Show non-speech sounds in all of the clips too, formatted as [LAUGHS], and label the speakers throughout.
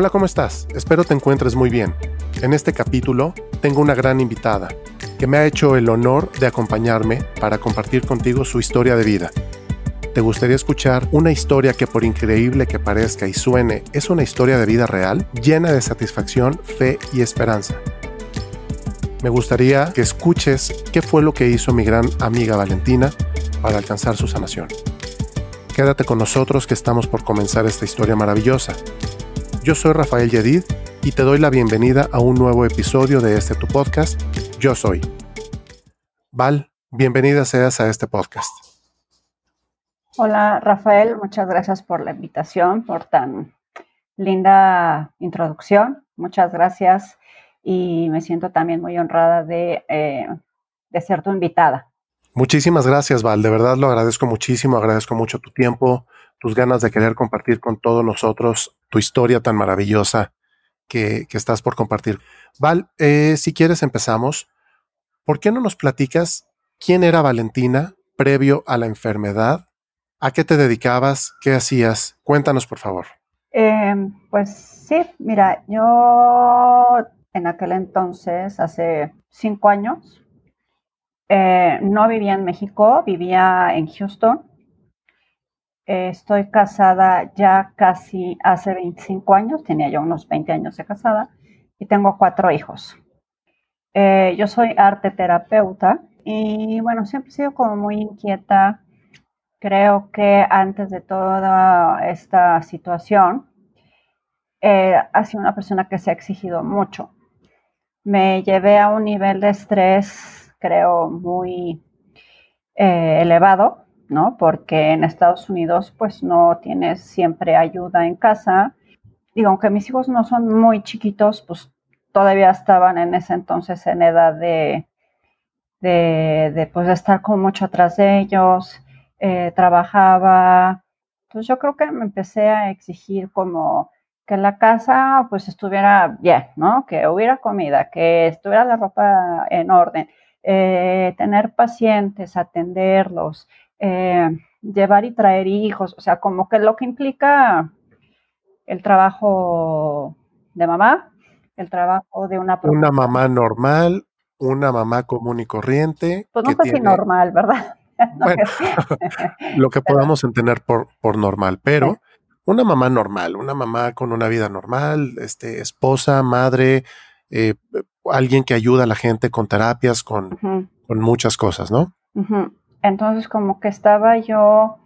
Speaker 1: Hola, ¿cómo estás? Espero te encuentres muy bien. En este capítulo tengo una gran invitada que me ha hecho el honor de acompañarme para compartir contigo su historia de vida. ¿Te gustaría escuchar una historia que por increíble que parezca y suene, es una historia de vida real, llena de satisfacción, fe y esperanza? Me gustaría que escuches qué fue lo que hizo mi gran amiga Valentina para alcanzar su sanación. Quédate con nosotros que estamos por comenzar esta historia maravillosa. Yo soy Rafael Yedid y te doy la bienvenida a un nuevo episodio de este tu podcast, Yo Soy. Val, bienvenida seas a este podcast.
Speaker 2: Hola Rafael, muchas gracias por la invitación, por tan linda introducción. Muchas gracias y me siento también muy honrada de, eh, de ser tu invitada.
Speaker 1: Muchísimas gracias, Val. De verdad lo agradezco muchísimo. Agradezco mucho tu tiempo, tus ganas de querer compartir con todos nosotros tu historia tan maravillosa que, estás por compartir. Val, eh, si quieres empezamos. ¿Por qué no nos platicas quién era Valentina previo a la enfermedad? ¿A qué te dedicabas? ¿Qué hacías? Cuéntanos, por favor.
Speaker 2: Eh, pues sí, mira, yo en aquel entonces, hace cinco años, eh, no vivía en México, vivía en Houston. Eh, estoy casada ya casi hace 25 años, tenía ya unos 20 años de casada y tengo cuatro hijos. Eh, yo soy arte terapeuta y bueno, siempre he sido como muy inquieta. Creo que antes de toda esta situación, ha sido una persona que se ha exigido mucho. Me llevé a un nivel de estrés creo, muy eh, elevado, ¿no? Porque en Estados Unidos, pues no tienes siempre ayuda en casa. Digo, aunque mis hijos no son muy chiquitos, pues todavía estaban en ese entonces en edad de, de, pues, estar como mucho atrás de ellos, eh, trabajaba. Entonces yo creo que me empecé a exigir como que la casa pues estuviera bien, ¿no? Que hubiera comida, que estuviera la ropa en orden, eh, tener pacientes, atenderlos, eh, llevar y traer hijos, o sea, como que lo que implica el trabajo de mamá, el trabajo de una...
Speaker 1: Una mamá normal, una mamá común y corriente.
Speaker 2: Pues no sé si normal, ¿verdad? [LAUGHS]
Speaker 1: bueno, [LAUGHS] lo que podamos entender por, por normal, pero una mamá normal, una mamá con una vida normal, este, esposa, madre, eh, alguien que ayuda a la gente con terapias, con, con muchas cosas, ¿no?
Speaker 2: Entonces, como que estaba yo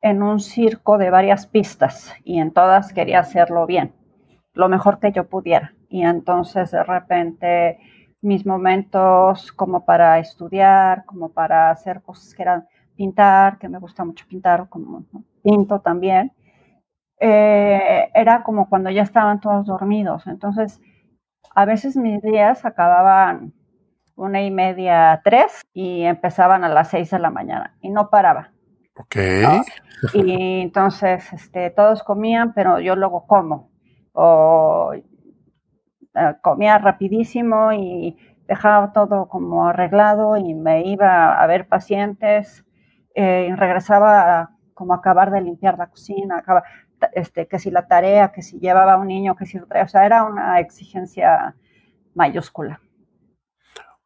Speaker 2: en un circo de varias pistas y en todas quería hacerlo bien, lo mejor que yo pudiera. Y entonces, de repente, mis momentos como para estudiar, como para hacer cosas que eran pintar, que me gusta mucho pintar, como pinto también, eh, era como cuando ya estaban todos dormidos. Entonces, a veces mis días acababan una y media, tres, y empezaban a las seis de la mañana y no paraba.
Speaker 1: Ok.
Speaker 2: Y entonces este, todos comían, pero yo luego como. O eh, comía rapidísimo y dejaba todo como arreglado y me iba a ver pacientes eh, y regresaba como a acabar de limpiar la cocina, acaba, este, que si la tarea, que si llevaba a un niño, que si lo traía, o sea, era una exigencia mayúscula.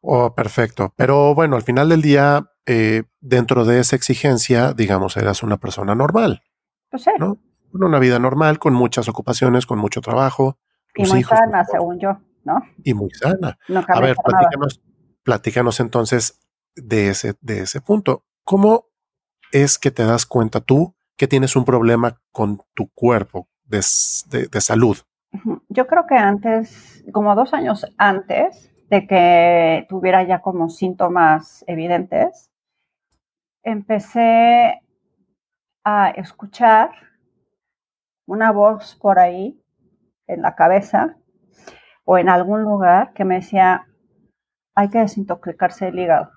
Speaker 1: Oh, perfecto. Pero bueno, al final del día, eh, dentro de esa exigencia, digamos, eras una persona normal.
Speaker 2: Pues sí.
Speaker 1: ¿no? Una vida normal, con muchas ocupaciones, con mucho trabajo.
Speaker 2: Y muy sana, según yo, ¿no?
Speaker 1: Y muy sana. a ver, platícanos, platícanos entonces de ese, de ese punto. ¿Cómo es que te das cuenta tú que tienes un problema con tu cuerpo de, salud.
Speaker 2: Yo creo que antes, como dos años antes de que tuviera ya como síntomas evidentes, empecé a escuchar una voz por ahí en la cabeza o en algún lugar que me decía, hay que desintoxicarse el hígado.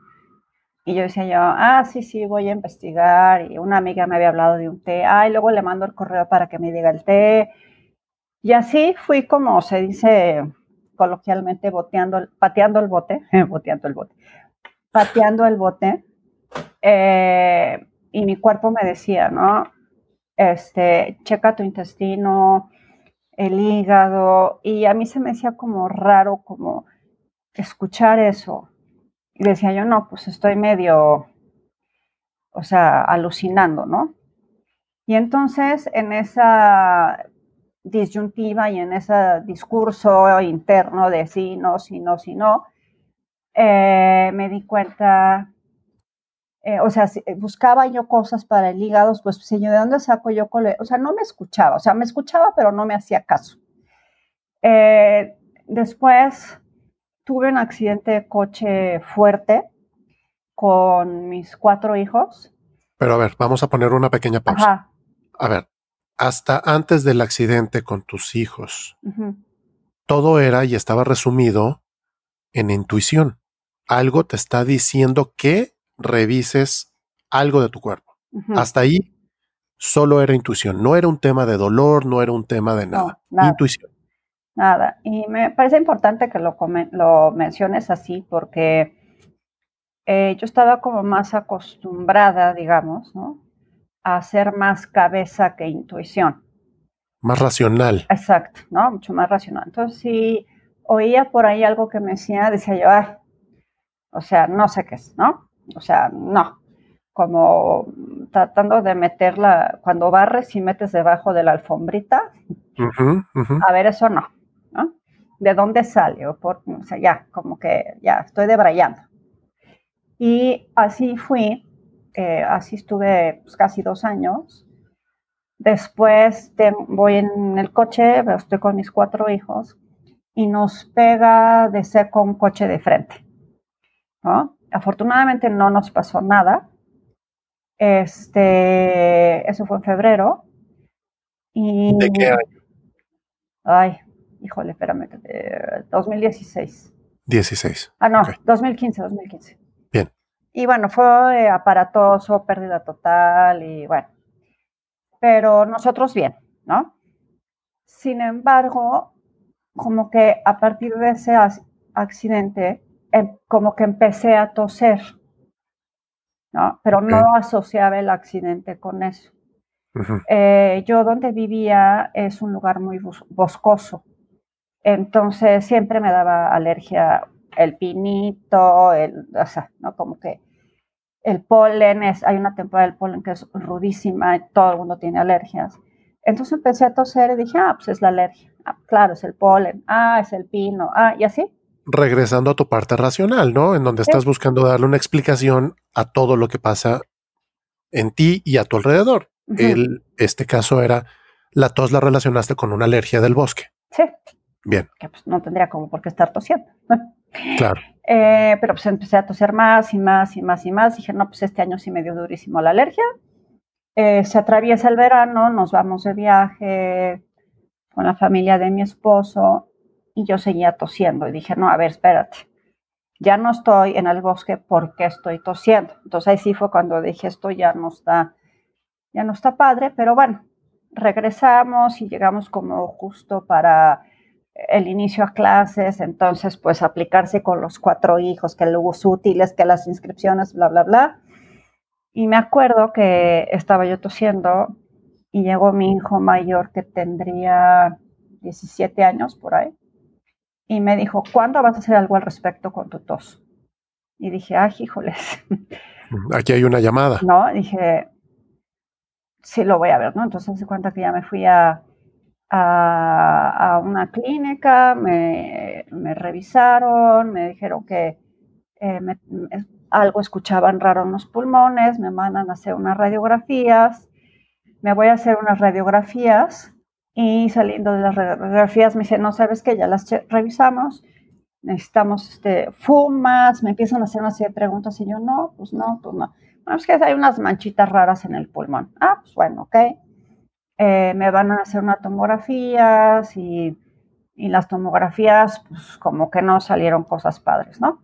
Speaker 2: Y yo decía yo, ah, sí, sí, voy a investigar. Y una amiga me había hablado de un té. Ah, y luego le mando el correo para que me diga el té. Y así fui como se dice coloquialmente, boteando, pateando el bote, [LAUGHS] boteando el bote, pateando el bote. Eh, y mi cuerpo me decía, ¿no? Este, checa tu intestino, el hígado, y a mí se me hacía como raro como escuchar eso. Y decía yo, no, pues estoy medio, o sea, alucinando, ¿no? Y entonces en esa disyuntiva y en ese discurso interno de sí, no, sí, no, sí, no, eh, me di cuenta, eh, o sea, buscaba yo cosas para el hígado, pues, señor, ¿de dónde saco yo? O sea, no me escuchaba, o sea, me escuchaba, pero no me hacía caso. Eh, después tuve un accidente de coche fuerte con mis cuatro hijos.
Speaker 1: Pero a ver, vamos a poner una pequeña pausa. A ver, hasta antes del accidente con tus hijos, todo era y estaba resumido en intuición. Algo te está diciendo que revises algo de tu cuerpo. Hasta ahí solo era intuición, no era un tema de dolor, no era un tema de nada. Intuición.
Speaker 2: Nada. Y me parece importante que lo, lo menciones así porque eh, yo estaba como más acostumbrada, digamos, ¿no? A ser más cabeza que intuición.
Speaker 1: Más racional.
Speaker 2: Exacto, ¿no? Mucho más racional. Entonces, si oía por ahí algo que me decía, decía yo, ay, o sea, no sé qué es, ¿no? O sea, no. Como tratando de meterla, cuando barres y metes debajo de la alfombrita, a ver, eso no, ¿no? ¿De dónde sale? O, por, o sea, ya, como que ya estoy debrayando. Y así fui así estuve pues, casi dos años. Después voy en el coche, estoy con mis cuatro hijos y nos pega de seco un coche de frente. Afortunadamente no nos pasó nada. Este, eso fue en febrero. Y,
Speaker 1: ¿De qué año?
Speaker 2: Ay, híjole, espérame, 2016.
Speaker 1: 16.
Speaker 2: Ah, no, 2015, 2015.
Speaker 1: Y
Speaker 2: bueno, fue aparatoso, pérdida total y bueno, pero nosotros bien, ¿no? Sin embargo, como que a partir de ese accidente, em, como que empecé a toser, ¿no? Pero no asociaba el accidente con eso. Eh, yo donde vivía es un lugar muy boscoso, entonces siempre me daba alergia el pinito, el, o sea, ¿no? Como que el polen, es, hay una temporada del polen que es rudísima y todo el mundo tiene alergias. Entonces empecé a toser y dije, ah, pues es la alergia. Ah, claro, es el polen. Ah, es el pino. Ah, y así.
Speaker 1: Regresando a tu parte racional, ¿no? En donde estás buscando darle una explicación a todo lo que pasa en ti y a tu alrededor. el, este caso era la tos la relacionaste con una alergia del bosque.
Speaker 2: Sí.
Speaker 1: Bien.
Speaker 2: Que pues no tendría como por qué estar tosiendo.
Speaker 1: Claro.
Speaker 2: Eh, pero pues empecé a toser más y más y más y más. Dije, no, pues este año sí me dio durísimo la alergia. Eh, se atraviesa el verano, nos vamos de viaje con la familia de mi esposo y yo seguía tosiendo. Y dije, no, a ver, espérate. Ya no estoy en el bosque porque estoy tosiendo. Entonces ahí sí fue cuando dije, esto ya no está, ya no está padre, pero bueno, regresamos y llegamos como justo para el inicio a clases, entonces pues aplicarse con los cuatro hijos, que los útiles, que las inscripciones, bla, bla, bla. Y me acuerdo que estaba yo tosiendo y llegó mi hijo mayor que tendría 17 años por ahí y me dijo, ¿cuándo vas a hacer algo al respecto con tu tos? Y dije, ay, híjoles.
Speaker 1: Aquí hay una llamada.
Speaker 2: No, dije, sí lo voy a ver, ¿no? Entonces se cuenta que ya me fui a, a, una clínica, me, revisaron, me dijeron que eh, algo escuchaban raro en los pulmones, me mandan a hacer unas radiografías, me voy a hacer unas radiografías y saliendo de las radiografías me dicen, no sabes que ya las revisamos, necesitamos este, fumas, me empiezan a hacer una serie de preguntas y yo no, pues no, pues no. Bueno, es que hay unas manchitas raras en el pulmón. Ah, pues bueno, ok. Eh, me van a hacer unas tomografías y, las tomografías, pues como que no salieron cosas padres, ¿no?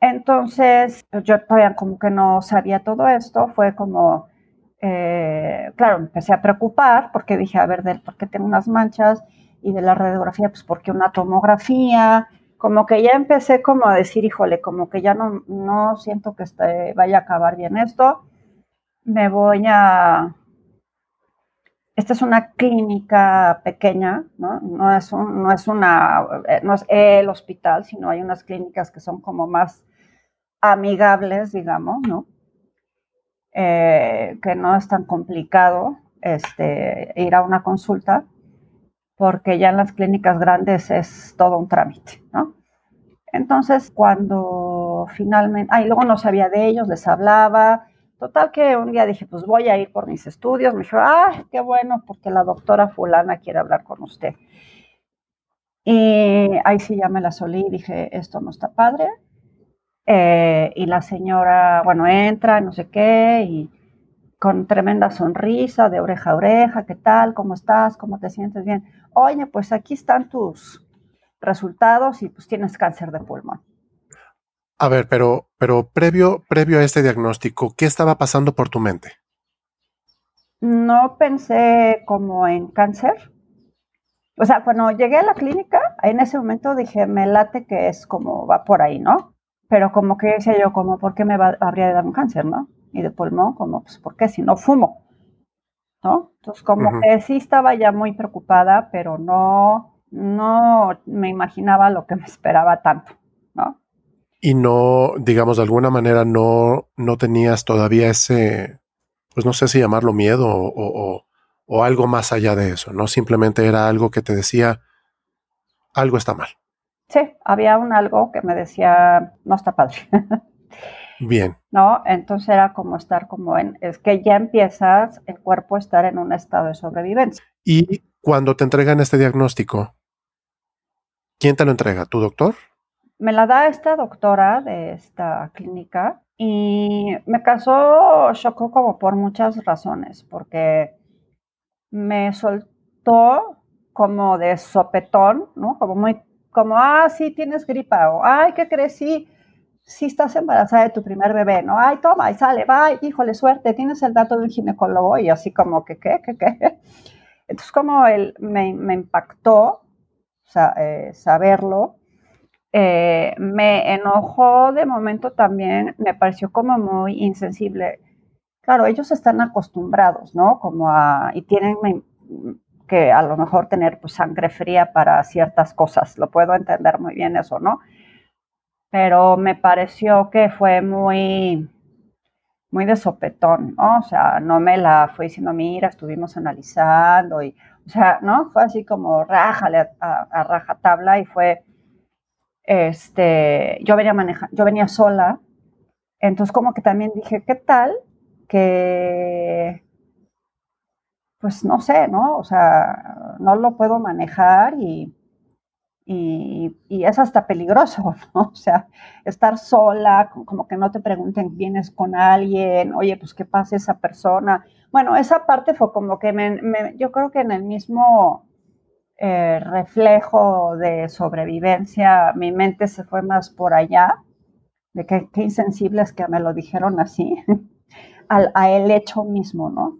Speaker 2: Entonces, pues, yo todavía como que no sabía todo esto, fue como, eh, claro, empecé a preocupar porque dije, a ver, ¿por qué tengo unas manchas? Y de la radiografía, pues porque una tomografía, como que ya empecé como a decir, híjole, como que ya no, no siento que este, vaya a acabar bien esto, me voy a, esta es una clínica pequeña, ¿no? Es, no es, una, eh, no es el hospital, sino hay unas clínicas que son como más amigables, digamos. Eh, que no es tan complicado este, ir a una consulta, porque ya en las clínicas grandes es todo un trámite, ¿no? Entonces, cuando finalmente, ay, luego no sabía de ellos, les hablaba, Total que un día dije, pues voy a ir por mis estudios. Me dijo, ah, qué bueno, porque la doctora fulana quiere hablar con usted. Y ahí sí ya me la solí y dije, esto no está padre. Eh, y la señora, bueno, entra, no sé qué, y con tremenda sonrisa de oreja a oreja, ¿qué tal? ¿Cómo estás? ¿Cómo te sientes bien? Oye, pues aquí están tus resultados y pues tienes cáncer de pulmón.
Speaker 1: A ver, pero, pero previo, previo a este diagnóstico, ¿qué estaba pasando por tu mente?
Speaker 2: No pensé como en cáncer. O sea, cuando llegué a la clínica, en ese momento dije, me late que es como va por ahí, ¿no? Pero como que decía yo, como, ¿por qué me habría de dar un cáncer, no? Y de pulmón, como, pues, ¿por qué si no fumo? ¿No? Entonces, como que sí estaba ya muy preocupada, pero no, no me imaginaba lo que me esperaba tanto.
Speaker 1: Y no, digamos, de alguna manera no, no tenías todavía ese, pues no sé si llamarlo miedo o, o, algo más allá de eso, ¿no? Simplemente era algo que te decía, algo está mal.
Speaker 2: Sí, había un algo que me decía, no está padre. [LAUGHS]
Speaker 1: Bien.
Speaker 2: ¿No? Entonces era como estar como en, es que ya empiezas el cuerpo a estar en un estado de sobrevivencia.
Speaker 1: Y cuando te entregan este diagnóstico, ¿quién te lo entrega? ¿Tu doctor?
Speaker 2: Me la da esta doctora de esta clínica y me causó chocó como por muchas razones, porque me soltó como de sopetón, ¿no? Como muy, como, ah, sí, tienes gripa, o, ay, ¿qué crees? Sí, sí estás embarazada de tu primer bebé, ¿no? Ay, toma, y sale, va, híjole, suerte, tienes el dato de un ginecólogo, y así como, que qué, qué, qué? Entonces, como él me, impactó eh, saberlo, eh, me enojó de momento también, me pareció como muy insensible. Claro, ellos están acostumbrados, ¿no? Como a, y tienen que a lo mejor tener pues, sangre fría para ciertas cosas, lo puedo entender muy bien eso, ¿no? Pero me pareció que fue muy, muy de sopetón, ¿no? O sea, no me la fue diciendo, mira, estuvimos analizando y, o sea, ¿no? Fue así como rájale a, a raja tabla y fue este, yo venía yo venía sola, entonces como que también dije, ¿qué tal que, pues no sé, ¿no? O sea, no lo puedo manejar y, y, es hasta peligroso, [LAUGHS] ¿no? O sea, estar sola, como que no te pregunten, vienes con alguien, oye, pues qué pasa esa persona. Bueno, esa parte fue como que yo creo que en el mismo eh, reflejo de sobrevivencia, mi mente se fue más por allá, de qué, qué insensibles que me lo dijeron así, [LAUGHS] al, a el hecho mismo, ¿no?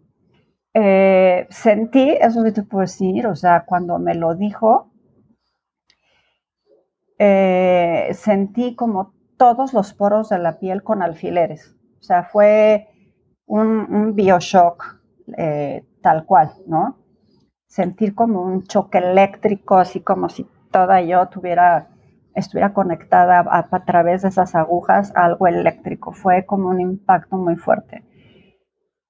Speaker 2: Eh, sentí, eso que te puedo decir, o sea, cuando me lo dijo, eh, sentí como todos los poros de la piel con alfileres. O sea, fue un, un bioshock tal cual, ¿no? Sentir como un choque eléctrico, así como si toda yo tuviera, estuviera conectada a, través de esas agujas a algo eléctrico. Fue como un impacto muy fuerte.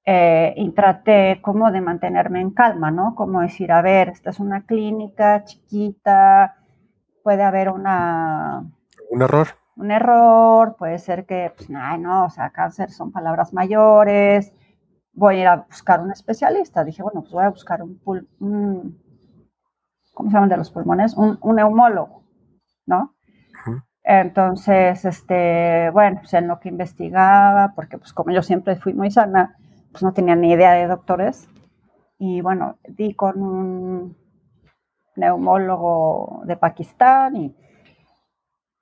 Speaker 2: Eh, y traté como de mantenerme en calma, ¿no? Como decir, a ver, esta es una clínica chiquita, puede haber una...
Speaker 1: Un error.
Speaker 2: Un error, puede ser que, pues, no, no, o sea, cáncer son palabras mayores, voy a ir a buscar un especialista. Dije, bueno, pues voy a buscar un, ¿cómo se llaman de los pulmones? Un, neumólogo, ¿no? Entonces, este, bueno, pues en lo que investigaba, porque pues como yo siempre fui muy sana, pues no tenía ni idea de doctores. Y bueno, di con un neumólogo de Pakistán y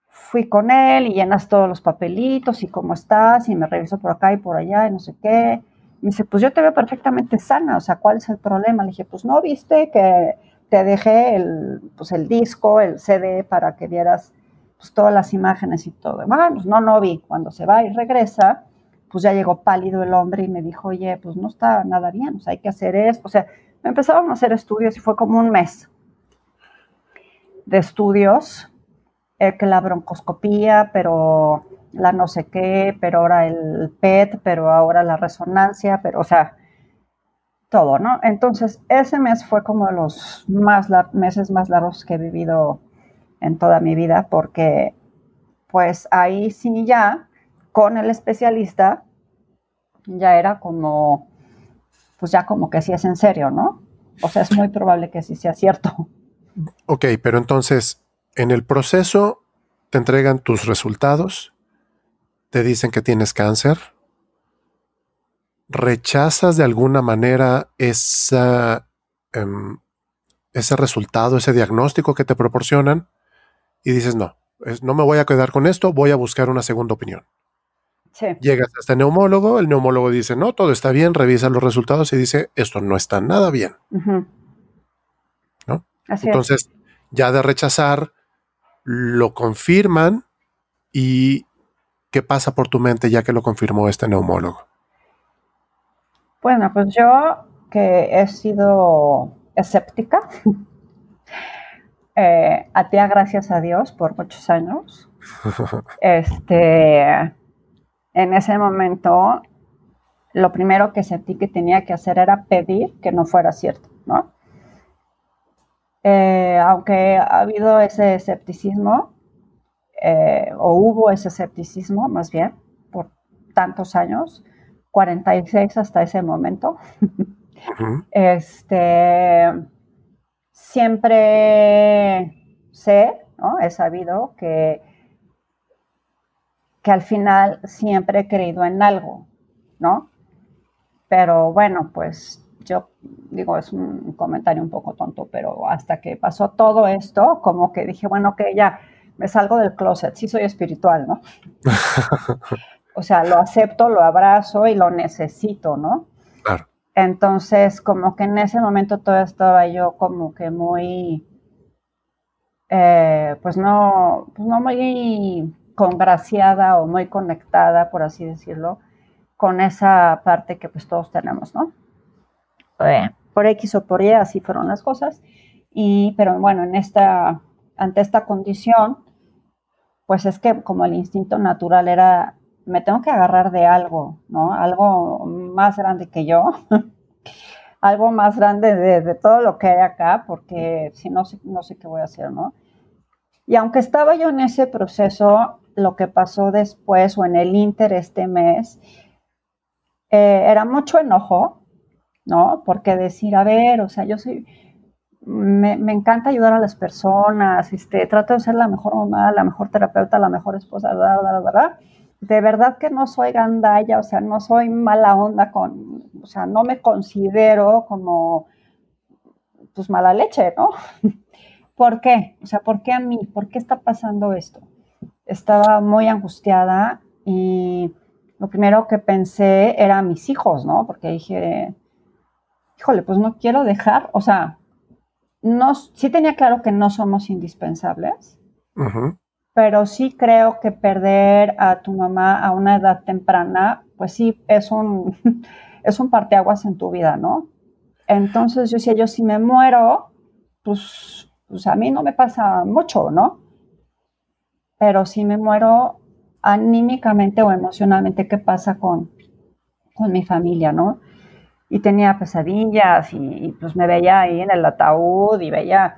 Speaker 2: fui con él y llenas todos los papelitos y cómo estás y me revisó por acá y por allá y no sé qué me dice, pues yo te veo perfectamente sana, o sea, ¿cuál es el problema? Le dije, pues no viste que te dejé el, pues el disco, el CD para que vieras pues, todas las imágenes y todo. Bueno, pues no, no vi. Cuando se va y regresa, pues ya llegó pálido el hombre y me dijo, oye, pues no está nada bien, o sea, hay que hacer esto. O sea, me empezaron a hacer estudios y fue como un mes de estudios, eh, que la broncoscopía, pero la no sé qué, pero ahora el PET, pero ahora la resonancia, pero, o sea, todo, ¿no? Entonces, ese mes fue como de los más meses más largos que he vivido en toda mi vida, porque pues ahí sí ya, con el especialista, ya era como, pues ya como que sí es en serio, ¿no? O sea, es muy probable que sí sea cierto.
Speaker 1: Ok, pero entonces, en el proceso te entregan tus resultados, te dicen que tienes cáncer, rechazas de alguna manera esa, em, ese resultado, ese diagnóstico que te proporcionan y dices, no, no me voy a quedar con esto, voy a buscar una segunda opinión. Llegas hasta el neumólogo, el neumólogo dice, no, todo está bien, revisa los resultados y dice, esto no está nada bien. ¿No? Entonces, ya de rechazar, lo confirman y ¿qué pasa por tu mente ya que lo confirmó este neumólogo?
Speaker 2: Bueno, pues yo que he sido escéptica, [LAUGHS] eh, atía gracias a Dios por muchos años. [LAUGHS] este en ese momento lo primero que sentí que tenía que hacer era pedir que no fuera cierto, ¿no? Eh, aunque ha habido ese escepticismo, eh, o hubo ese escepticismo más bien, por tantos años, 46 hasta ese momento, [LAUGHS] este, siempre sé, ¿no? he sabido que que al final siempre he creído en algo, ¿no? Pero bueno, pues yo digo, es un comentario un poco tonto, pero hasta que pasó todo esto, como que dije, bueno, que ya me salgo del closet, sí soy espiritual, ¿no? [LAUGHS] o sea, lo acepto, lo abrazo y lo necesito, ¿no? Claro. Entonces, como que en ese momento todo estaba yo como que muy, eh, pues no, pues no muy congraciada o muy conectada, por así decirlo, con esa parte que pues todos tenemos, ¿no? Eh, por X o por Y, así fueron las cosas. Y, pero bueno, en esta, ante esta condición, pues es que como el instinto natural era, me tengo que agarrar de algo, ¿no? Algo más grande que yo, [LAUGHS] algo más grande de, todo lo que hay acá, porque si no, no sé qué voy a hacer, ¿no? Y aunque estaba yo en ese proceso, lo que pasó después o en el Inter este mes, eh, era mucho enojo, ¿no? Porque decir, a ver, o sea, yo soy, me, encanta ayudar a las personas, este, trato de ser la mejor mamá, la mejor terapeuta, la mejor esposa, ¿verdad? De verdad que no soy gandalla, o sea, no soy mala onda con, o sea, no me considero como, pues, mala leche, ¿no? [LAUGHS] ¿Por qué? O sea, ¿por qué a mí? ¿Por qué está pasando esto? estaba muy angustiada y lo primero que pensé era mis hijos, ¿no? Porque dije, híjole, pues no quiero dejar, o sea, no, sí tenía claro que no somos indispensables, pero sí creo que perder a tu mamá a una edad temprana, pues sí, es un, [LAUGHS] es un parteaguas en tu vida, ¿no? Entonces yo decía, yo si me muero, pues, pues a mí no me pasa mucho, ¿no? pero si me muero anímicamente o emocionalmente, ¿qué pasa con, con mi familia, no? Y tenía pesadillas y, pues me veía ahí en el ataúd y veía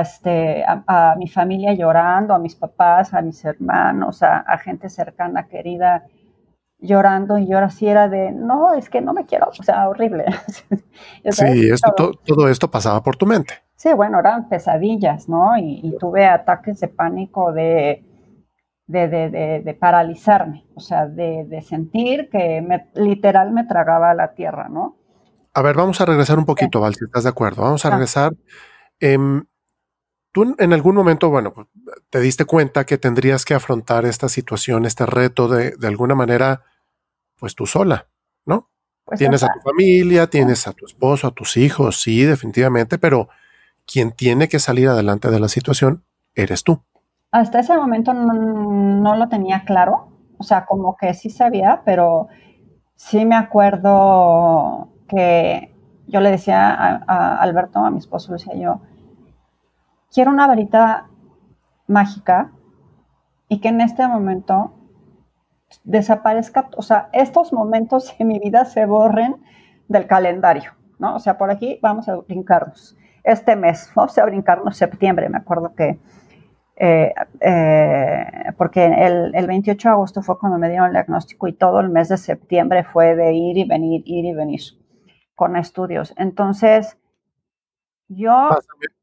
Speaker 2: este, a, mi familia llorando, a mis papás, a mis hermanos, a, gente cercana, querida, llorando y yo así era de, no, es que no me quiero, o sea, horrible. [LAUGHS]
Speaker 1: sí, esto, todo, esto pasaba por tu mente.
Speaker 2: Sí, bueno, eran pesadillas, ¿no? y tuve ataques de pánico de de, paralizarme, o sea, de, sentir que me, literal me tragaba la tierra, ¿no?
Speaker 1: A ver, vamos a regresar un poquito, Val, si estás de acuerdo. Vamos a ah. regresar. Em, tú en algún momento, bueno, pues, te diste cuenta que tendrías que afrontar esta situación, este reto de, de alguna manera, pues tú sola, ¿no? Pues tienes a tu familia, tienes a tu esposo, a tus hijos, sí, definitivamente, pero quien tiene que salir adelante de la situación eres tú
Speaker 2: hasta ese momento no, lo tenía claro, o sea, como que sí sabía, pero sí me acuerdo que yo le decía a, Alberto, a mi esposo, le decía yo, quiero una varita mágica y que en este momento desaparezca, o sea, estos momentos en mi vida se borren del calendario, ¿no? O sea, por aquí vamos a brincarnos. Este mes, vamos a brincarnos septiembre, me acuerdo que, eh, eh, porque el, el, 28 de agosto fue cuando me dieron el diagnóstico y todo el mes de septiembre fue de ir y venir, ir y venir con estudios. Entonces, yo...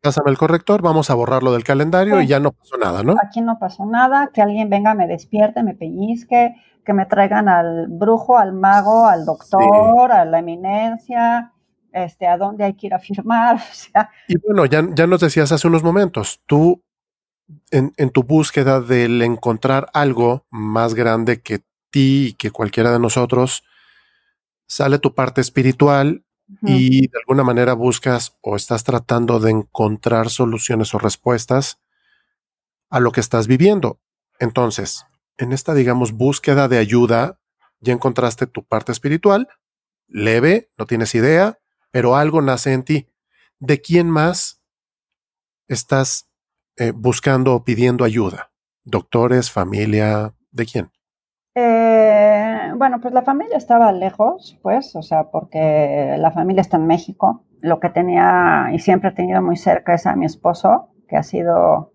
Speaker 1: Pásame, el corrector, vamos a borrarlo del calendario y ya no pasó nada, ¿no?
Speaker 2: Aquí no pasó nada, que alguien venga, me despierte, me pellizque, que me traigan al brujo, al mago, al doctor, a la eminencia, este, a dónde hay que ir a firmar. [LAUGHS] O sea.
Speaker 1: Y bueno, ya, ya nos decías hace unos momentos, tú en, en tu búsqueda del encontrar algo más grande que ti y que cualquiera de nosotros, sale tu parte espiritual y de alguna manera buscas o estás tratando de encontrar soluciones o respuestas a lo que estás viviendo. Entonces, en esta, digamos, búsqueda de ayuda, ya encontraste tu parte espiritual, leve, no tienes idea, pero algo nace en ti. ¿De quién más estás eh, buscando o pidiendo ayuda? ¿Doctores, familia? ¿De quién?
Speaker 2: Eh, bueno, pues la familia estaba lejos, pues, o sea, porque la familia está en México. Lo que tenía y siempre he tenido muy cerca es a mi esposo, que ha sido,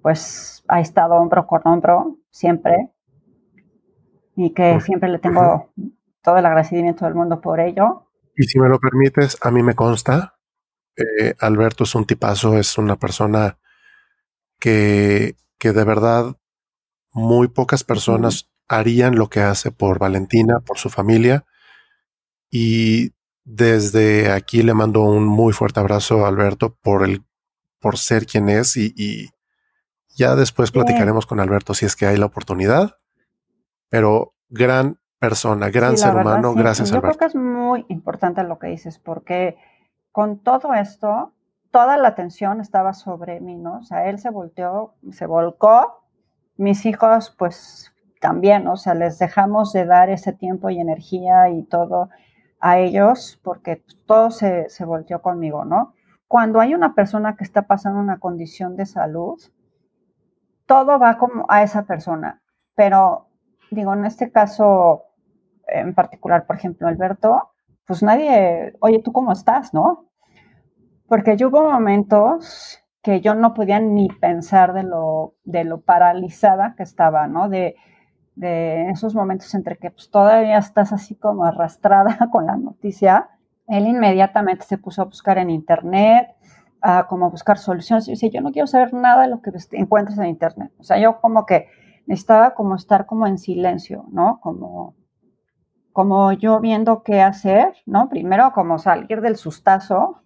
Speaker 2: pues, ha estado hombro con hombro siempre y que siempre le tengo todo el agradecimiento del mundo por ello.
Speaker 1: Y si me lo permites, a mí me consta, eh, Alberto es un tipazo, es una persona que, que de verdad muy pocas personas harían lo que hace por Valentina, por su familia. Y desde aquí le mando un muy fuerte abrazo a Alberto por el, por ser quien es y, ya después platicaremos con Alberto si es que hay la oportunidad. Pero gran persona, gran ser humano, gracias
Speaker 2: Yo
Speaker 1: Alberto.
Speaker 2: creo que es muy importante lo que dices porque con todo esto, toda la atención estaba sobre mí, ¿no? O sea, él se volteó, se volcó, mis hijos pues también, o sea, les dejamos de dar ese tiempo y energía y todo a ellos porque todo se, se volteó conmigo, ¿no? Cuando hay una persona que está pasando una condición de salud, todo va como a esa persona, pero digo, en este caso en particular, por ejemplo, Alberto, pues nadie, oye, ¿tú cómo estás, no? Porque yo hubo momentos que yo no podía ni pensar de lo, de lo paralizada que estaba, ¿no? De, de esos momentos entre que pues, todavía estás así como arrastrada [LAUGHS] con la noticia, él inmediatamente se puso a buscar en internet, a como buscar soluciones. Y dice, yo no quiero saber nada de lo que encuentres en internet. O sea, yo como que necesitaba como estar como en silencio, ¿no? Como, como yo viendo qué hacer, ¿no? Primero como salir del sustazo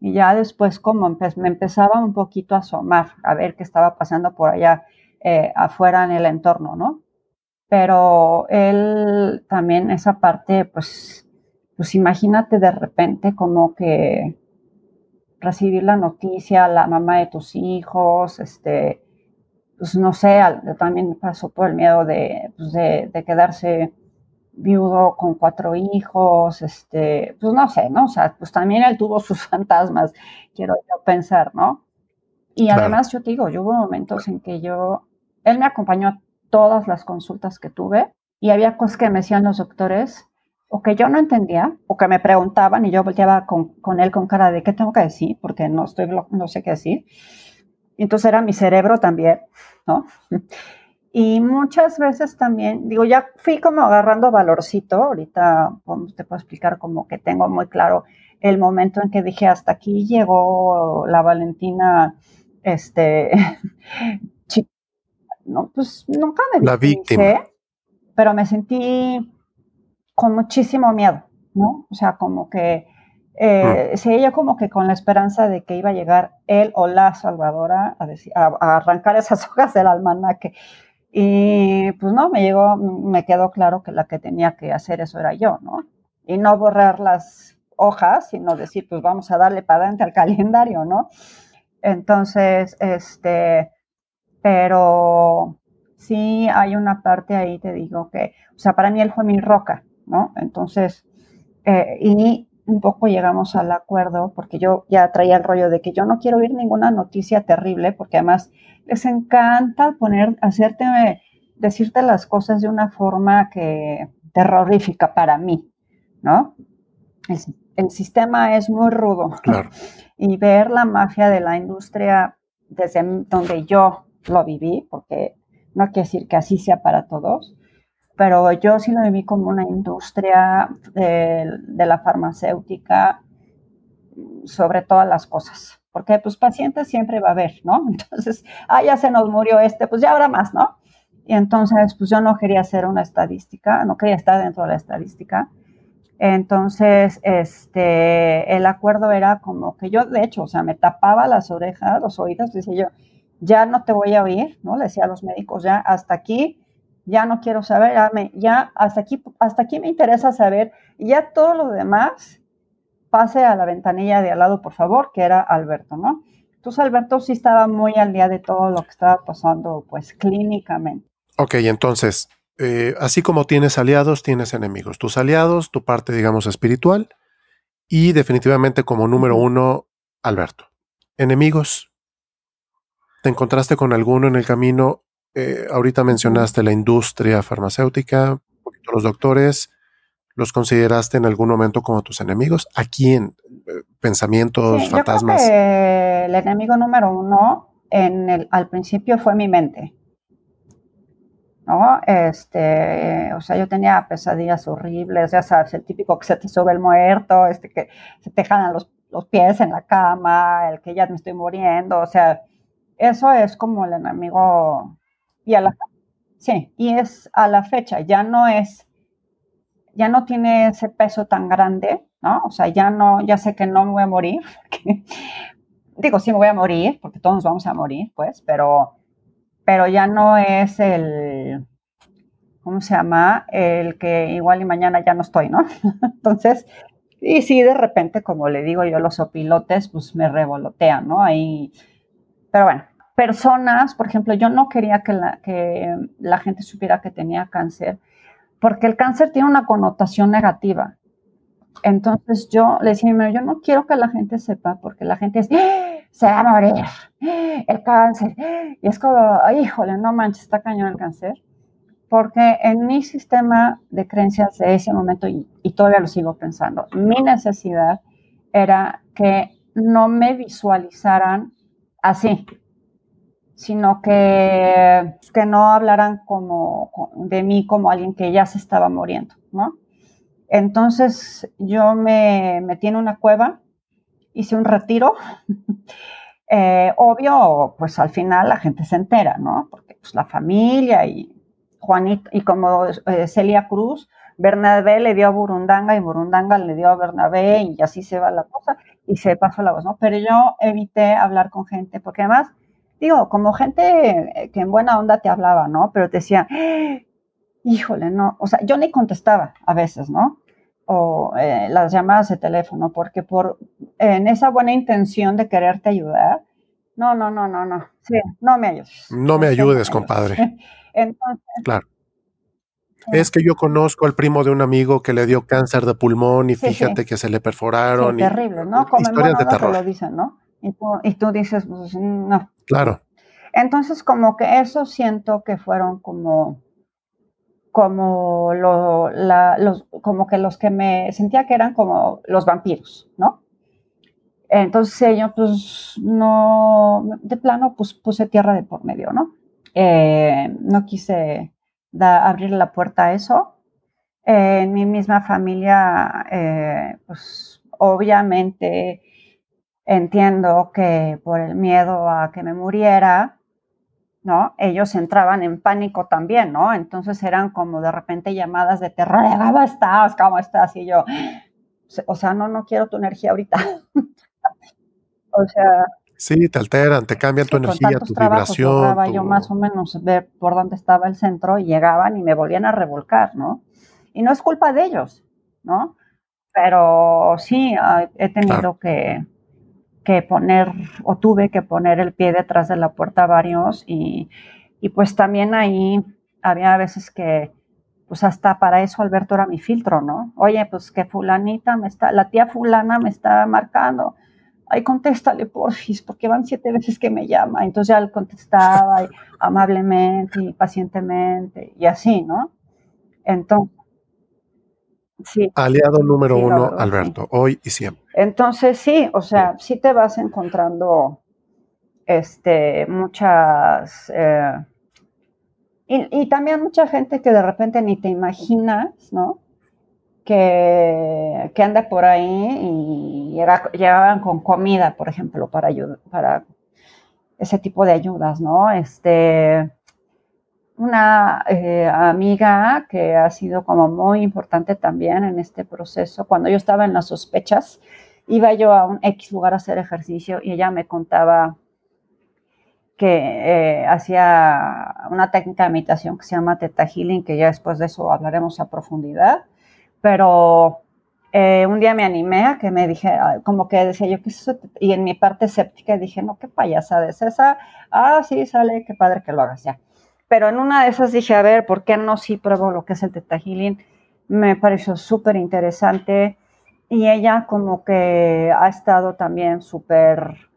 Speaker 2: y ya después como me empezaba un poquito a asomar, a ver qué estaba pasando por allá eh, afuera en el entorno, ¿no? Pero él también esa parte, pues, pues imagínate de repente como que recibir la noticia, la mamá de tus hijos, este, pues no sé, también pasó por el miedo de, pues de, de, quedarse viudo con cuatro hijos, este, pues no sé, ¿no? O sea, pues también él tuvo sus [LAUGHS] fantasmas, quiero yo pensar, ¿no? Y además yo te digo, yo hubo momentos en que yo él me acompañó a todas las consultas que tuve y había cosas que me decían los doctores o que yo no entendía o que me preguntaban y yo volteaba con, él con cara de qué tengo que decir porque no, estoy, no sé qué decir. entonces era mi cerebro también, ¿no? [LAUGHS] Y muchas veces también, digo, ya fui como agarrando valorcito, ahorita te puedo explicar como que tengo muy claro el momento en que dije, hasta aquí llegó la Valentina, este, [LAUGHS] ¿no? Pues nunca me
Speaker 1: La víctima.
Speaker 2: pero me sentí con muchísimo miedo, ¿no? O sea, como que eh, mm. como que con la esperanza de que iba a llegar él o la salvadora a, arrancar esas [LAUGHS] hojas del almanaque. Y pues no, me llegó, me quedó claro que la que tenía que hacer eso era yo, ¿no? Y no borrar las hojas, sino decir, pues vamos a darle para adelante al [LAUGHS] calendario, ¿no? Entonces, este, pero sí hay una parte ahí, te digo que, o sea, para mí él fue mi roca, ¿no? Entonces, eh, y un poco llegamos al acuerdo, porque yo ya traía el rollo de que yo no quiero oír ninguna noticia terrible, porque además les encanta poner, hacerte, decirte las cosas de una forma que terrorífica para mí, ¿no? El, el sistema es muy rudo.
Speaker 1: Claro. [LAUGHS]
Speaker 2: Y ver la mafia de la industria desde donde yo lo viví, porque no quiere decir que así sea para todos, pero yo sí lo viví como una industria de, la farmacéutica sobre todas las cosas, porque pues pacientes siempre va a haber, ¿no? [LAUGHS] Entonces, ah, ya se nos murió este, pues ya habrá más, ¿no? Y entonces, pues yo no quería hacer una estadística, no quería estar dentro de la estadística. Entonces, este, el acuerdo era como que yo, de hecho, o sea, me tapaba las orejas, los oídos, dice yo, ya no te voy a oír, ¿no? Le decía a los médicos, ya hasta aquí, ya no quiero saber, ya, hasta aquí, hasta aquí me interesa saber, y ya todo lo demás, pase a la ventanilla de al lado, por favor, que era Alberto, ¿no? Entonces Alberto sí estaba muy al día de todo lo que estaba pasando, pues clínicamente.
Speaker 1: Ok, entonces, eh, así como tienes aliados, tienes enemigos. Tus aliados, tu parte, digamos, espiritual, y definitivamente como número uno, Alberto. Enemigos, ¿Te encontraste con alguno en el camino? Eh, ahorita mencionaste la industria farmacéutica, los doctores. ¿Los consideraste en algún momento como tus enemigos? ¿A quién? Eh, ¿Pensamientos, fantasmas?
Speaker 2: Yo creo que el enemigo número uno en el, al principio fue mi mente. ¿no? Este, o sea, yo tenía pesadillas horribles, ya sabes, el típico que se te sube el muerto, este que se te jalan los, los pies en la cama, el que ya me estoy muriendo, o sea, eso es como el enemigo y a la sí, y es a la fecha, ya no es, ya no tiene ese peso tan grande, ¿no? O sea, ya no, ya sé que no me voy a morir, [LAUGHS] digo, sí me voy a morir, porque todos vamos a morir, pues, pero, pero ya no es el, ¿cómo se llama? El que igual y mañana ya no estoy, ¿no? [LAUGHS] Entonces, y sí, de repente, como le digo yo, los opilotes, pues me revolotean, ¿no? Ahí pero bueno, personas, por ejemplo, yo no quería que la, que la gente supiera que tenía cáncer, porque el cáncer tiene una connotación negativa. Entonces yo le decía, yo no quiero que la gente sepa, porque la gente es, ¡Ah! se va a morir, ¡Ah! el cáncer. Y es como, híjole, no manches, está cañón el cáncer. Porque en mi sistema de creencias de ese momento, y, y todavía lo sigo pensando, mi necesidad era que no me visualizaran así, sino que, que no hablaran como de mí como alguien que ya se estaba muriendo, ¿no? Entonces yo me metí en una cueva, hice un retiro. [LAUGHS] Eh, obvio, pues al final la gente se entera, ¿no? Porque pues la familia y Juanito, y como eh, Celia Cruz, Bernabé le dio a Burundanga y Burundanga le dio a Bernabé y así se va la cosa y se pasó la voz, ¿no? Pero yo evité hablar con gente, porque además, digo, como gente que en buena onda te hablaba, ¿no? Pero te decía, híjole, no, o sea, yo ni contestaba a veces, ¿no? O eh, las llamadas de teléfono, porque por, en esa buena intención de quererte ayudar, no, no, no, no, no, sí, no me ayudes.
Speaker 1: No me ayudes, compadre. [LAUGHS] Entonces, claro. Es que yo conozco al primo de un amigo que le dio cáncer de pulmón y fíjate que se le perforaron.
Speaker 2: Sí, terrible, ¿no? Como historias de terror. lo dicen, ¿no? Y tú, dices, pues no.
Speaker 1: Claro.
Speaker 2: Entonces, como que eso siento que fueron como, como, lo, la, los, como que los que me sentía que eran como los vampiros, ¿no? Entonces yo, pues, no, de plano, pues puse tierra de por medio, ¿no? Eh, no quise abrir la puerta a eso. en mi misma familia, eh, pues obviamente entiendo que por el miedo a que me muriera, ¿no? Ellos entraban en pánico también, ¿no? Entonces eran como de repente llamadas de terror, ¿cómo estás? ¿Cómo estás? Y yo, o sea, no, no quiero tu energía ahorita. [LAUGHS] o sea,
Speaker 1: Sí, te alteran, te cambian tu energía, tu vibración.
Speaker 2: Yo más o menos ver por dónde estaba el centro y llegaban y me volvían a revolcar, ¿no? Y no es culpa de ellos, ¿no? Pero sí, he tenido que, que poner, o tuve que poner el pie detrás de la puerta varios y Y pues también ahí había veces que, pues hasta para eso Alberto era mi filtro, ¿no? Oye, pues que fulanita me está, la tía fulana me está marcando. Ay, contéstale, porfis, porque van siete veces que me llama. Entonces ya le contestaba [LAUGHS] amablemente y pacientemente y así, ¿no? Entonces,
Speaker 1: sí. Aliado número uno, Alberto, hoy y siempre.
Speaker 2: Entonces, sí, o sea, sí te vas encontrando este, muchas... Eh, y, también mucha gente que de repente ni te imaginas, ¿no? Que, que anda por ahí y llegaban con comida, por ejemplo, para, para ese tipo de ayudas, ¿no? Este, una eh, amiga que ha sido como muy importante también en este proceso, cuando yo estaba en las sospechas, iba yo a un X lugar a hacer ejercicio y ella me contaba que eh, hacía una técnica de meditación que se llama Theta Healing, que ya después de eso hablaremos a profundidad, pero eh, un día me animé a que me dije, como que decía yo, ¿qué es eso? Y en mi parte escéptica dije, no, qué payasada es esa. Ah, sí, sale, qué padre que lo hagas ya. Pero en una de esas dije, a ver, ¿por qué no sí pruebo lo que es el Theta Healing? Me pareció súper interesante y ella como que ha estado también súper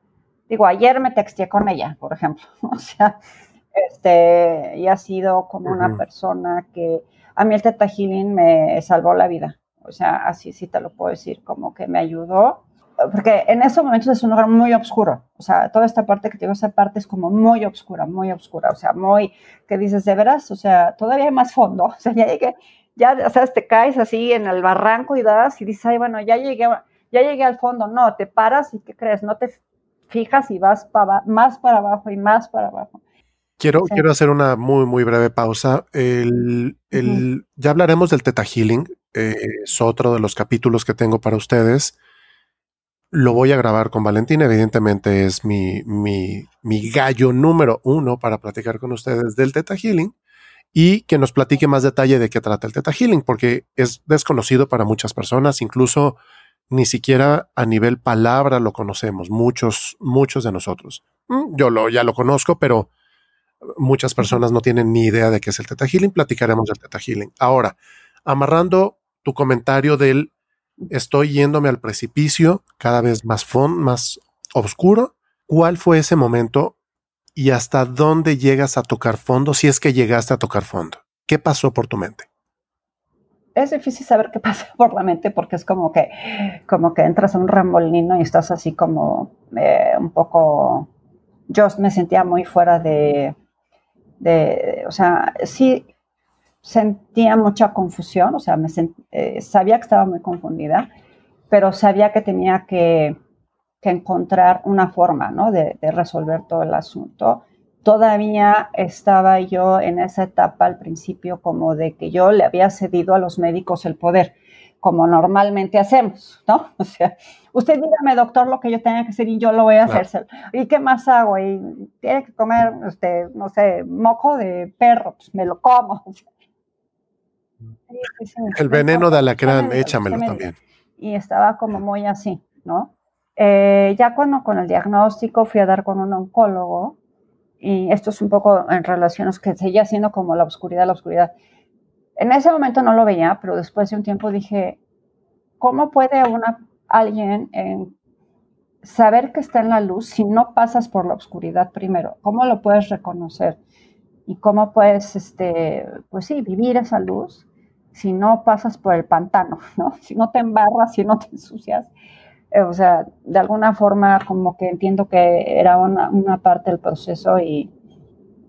Speaker 2: Digo, ayer me texté con ella, por ejemplo. [LAUGHS] O sea, este, y ha sido como una persona que a mí el Teta Healing me salvó la vida. O sea, así sí te lo puedo decir, como que me ayudó. Porque en esos momentos es un lugar muy oscuro. O sea, toda esta parte que te digo, esa parte es como muy oscura, muy oscura. O sea, muy, que dices, de veras, o sea, todavía hay más fondo. [LAUGHS] O sea, ya llegué, ya, sea, te caes así en el barranco y das y dices, ay, bueno, ya llegué, ya llegué al fondo. No, te paras y ¿qué crees? No te fijas y vas para, más para abajo y más para abajo.
Speaker 1: Quiero, quiero hacer una muy, muy breve pausa. El, Ya hablaremos del Teta Healing. Eh, es otro de los capítulos que tengo para ustedes. Lo voy a grabar con Valentín. Evidentemente es mi, mi, mi gallo número uno para platicar con ustedes del Teta Healing y que nos platique más detalle de qué trata el Teta Healing, porque es desconocido para muchas personas, incluso ni siquiera a nivel palabra lo conocemos, muchos, muchos de nosotros. Mm, yo lo, ya lo conozco, pero muchas personas no tienen ni idea de qué es el Teta Healing. Platicaremos del Teta Healing. Ahora, amarrando tu comentario del estoy yéndome al precipicio cada vez más, más oscuro, ¿cuál fue ese momento y hasta dónde llegas a tocar fondo si es que llegaste a tocar fondo? ¿Qué pasó por tu mente?
Speaker 2: es difícil saber qué [LAUGHS] pasa por la mente porque es como que, como que entras a un remolino y estás así como eh, un poco, yo me sentía muy fuera de, de, o sea, sí sentía mucha confusión, o sea, me eh, sabía que estaba muy confundida, pero sabía que tenía que, que encontrar una forma, ¿no? De, de resolver todo el asunto todavía estaba yo en esa etapa al principio como de que yo le había cedido a los médicos el poder, como normalmente hacemos, ¿no? [LAUGHS] O sea, usted dígame, doctor, lo que yo tenga que hacer y yo lo voy a hacer. ¿Y qué más hago? Y tiene que comer, este, no sé, moco de perro, pues me lo como. [LAUGHS]
Speaker 1: el veneno de alacrán, échamelo también.
Speaker 2: Y estaba como muy así, ¿no? Eh, ya cuando con el diagnóstico fui a dar con un oncólogo, y esto es un poco en relación a que seguía siendo como la oscuridad, la oscuridad. En ese momento no lo veía, pero después de un tiempo dije, ¿cómo puede una, alguien saber que está en la luz si no pasas por la oscuridad primero? ¿Cómo lo puedes reconocer? ¿Y cómo puedes, este, pues sí, vivir esa luz si no pasas por el pantano, [LAUGHS] ¿no? Si no te embarras, si no te ensucias. Eh, o sea, de alguna forma como que entiendo que era una parte del proceso y,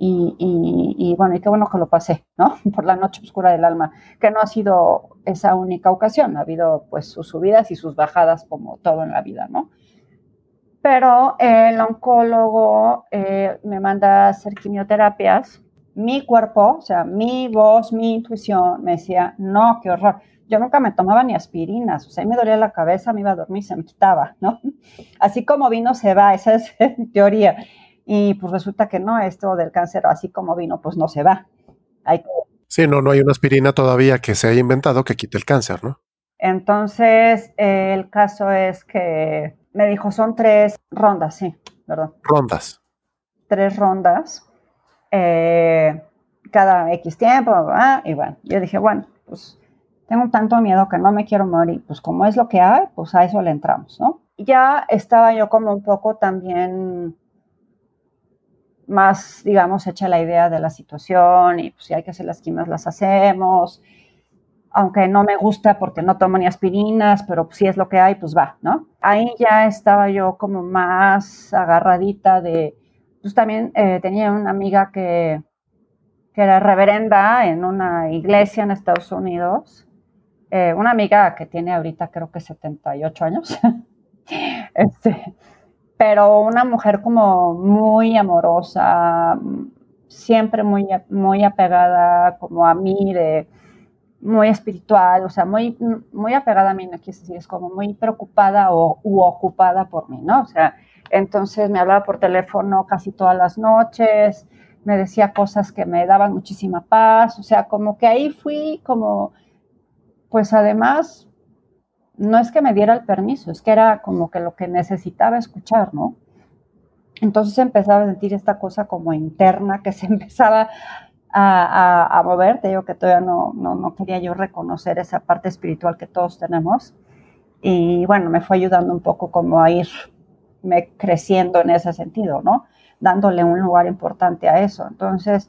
Speaker 2: y, y, bueno, y qué bueno que lo pasé, ¿no? [LAUGHS] Por la noche oscura del alma, que no ha sido esa única ocasión, ha habido pues sus subidas y sus bajadas como todo en la vida, ¿no? Pero el oncólogo eh, me manda a hacer quimioterapias, mi cuerpo, o sea, mi voz, mi intuición me decía, no, qué horror yo nunca me tomaba ni aspirinas, o sea, me dolía la cabeza, me iba a dormir, se me quitaba, ¿no? [LAUGHS] Así como vino, se va, esa es [LAUGHS] mi teoría. Y pues resulta que no, esto del cáncer, así como vino, pues no se va. Hay
Speaker 1: Sí, no, no hay una aspirina todavía que se haya inventado que quite el cáncer, ¿no?
Speaker 2: Entonces, el caso es que me dijo, son tres rondas, sí, perdón.
Speaker 1: Rondas.
Speaker 2: Tres rondas. eh, cada X tiempo, y bueno, yo dije, bueno, pues tengo tanto miedo que no me quiero morir, pues como es lo que hay, pues a eso le entramos, ¿no? Ya estaba yo como un poco también más, digamos, hecha la idea de la situación y pues si hay que hacer las quimios, las hacemos. Aunque no me gusta porque no tomo ni aspirinas, pero si es lo que hay, pues va, ¿no? Ahí ya estaba yo como más agarradita de, pues también eh, tenía una amiga que, que, era reverenda en una iglesia en Estados Unidos, eh, una amiga que tiene ahorita creo que 78 años, [LAUGHS] este, pero una mujer como muy amorosa, siempre muy, muy apegada como a mí, de, muy espiritual, o sea, muy, muy apegada a mí, no quiero decir, es como muy preocupada o u ocupada por mí, ¿no? O sea, entonces me hablaba por teléfono casi todas las noches, me decía cosas que me daban muchísima paz, o sea, como que ahí fui como, pues además no es que me diera el permiso, es que era como que lo que necesitaba escuchar, ¿no? Entonces empezaba a sentir esta cosa como interna que se [LAUGHS] empezaba a, mover, te digo que todavía no, no, quería yo reconocer esa parte espiritual que todos tenemos. Y bueno, me fue ayudando un poco como a irme creciendo en ese sentido, ¿no? Dándole un lugar importante a eso. Entonces,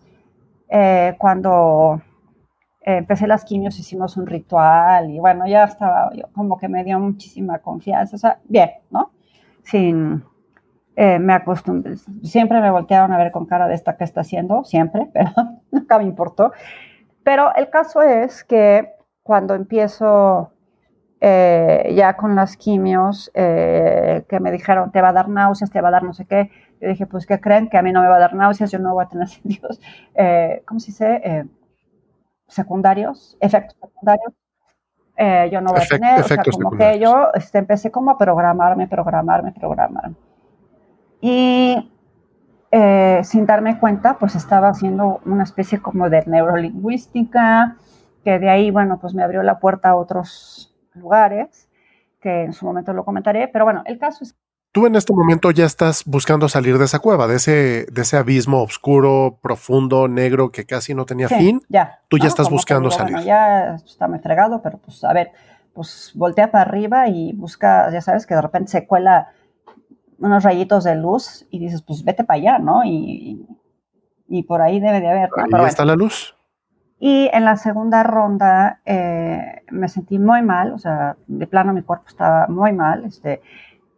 Speaker 2: eh, cuando eh, empecé las quimios, hicimos un ritual y bueno, ya estaba yo, como que me dio muchísima confianza, o sea, bien, ¿no? Sin, eh, me acostumbré, siempre me voltearon a ver con cara de esta que está haciendo, siempre, [LAUGHS] pero nunca me importó. Pero el caso es que cuando empiezo eh, ya con las quimios, que me dijeron, te va a dar náuseas, te va a dar no sé qué, yo dije, pues, ¿qué creen? Que a mí no me va a dar náuseas, yo no voy a tener [LAUGHS] sentidos, ¿cómo se dice? Secundarios, efectos secundarios, eh, yo no voy a tener, o sea, como que yo este, empecé como a programarme, programarme, programarme. Y eh, sin darme cuenta, pues estaba haciendo una especie como de neurolingüística, que de ahí, bueno, pues me abrió la puerta a otros lugares, que en su momento lo comentaré, pero bueno, el caso es
Speaker 1: tú en este momento ya estás buscando salir de esa cueva, de ese, de ese abismo oscuro, profundo, negro, que casi no tenía fin.
Speaker 2: Ya.
Speaker 1: Tú ya estás buscando salir.
Speaker 2: Bueno, ya está me fregado, pero pues a ver, pues voltea para arriba y busca, ya sabes que de repente se cuela unos rayitos de luz y dices, pues vete para allá, ¿no? Y, y, por ahí debe de haber.
Speaker 1: Ahí está la luz.
Speaker 2: Y en la segunda ronda eh, me sentí muy mal, o sea, de plano mi cuerpo estaba muy mal, este,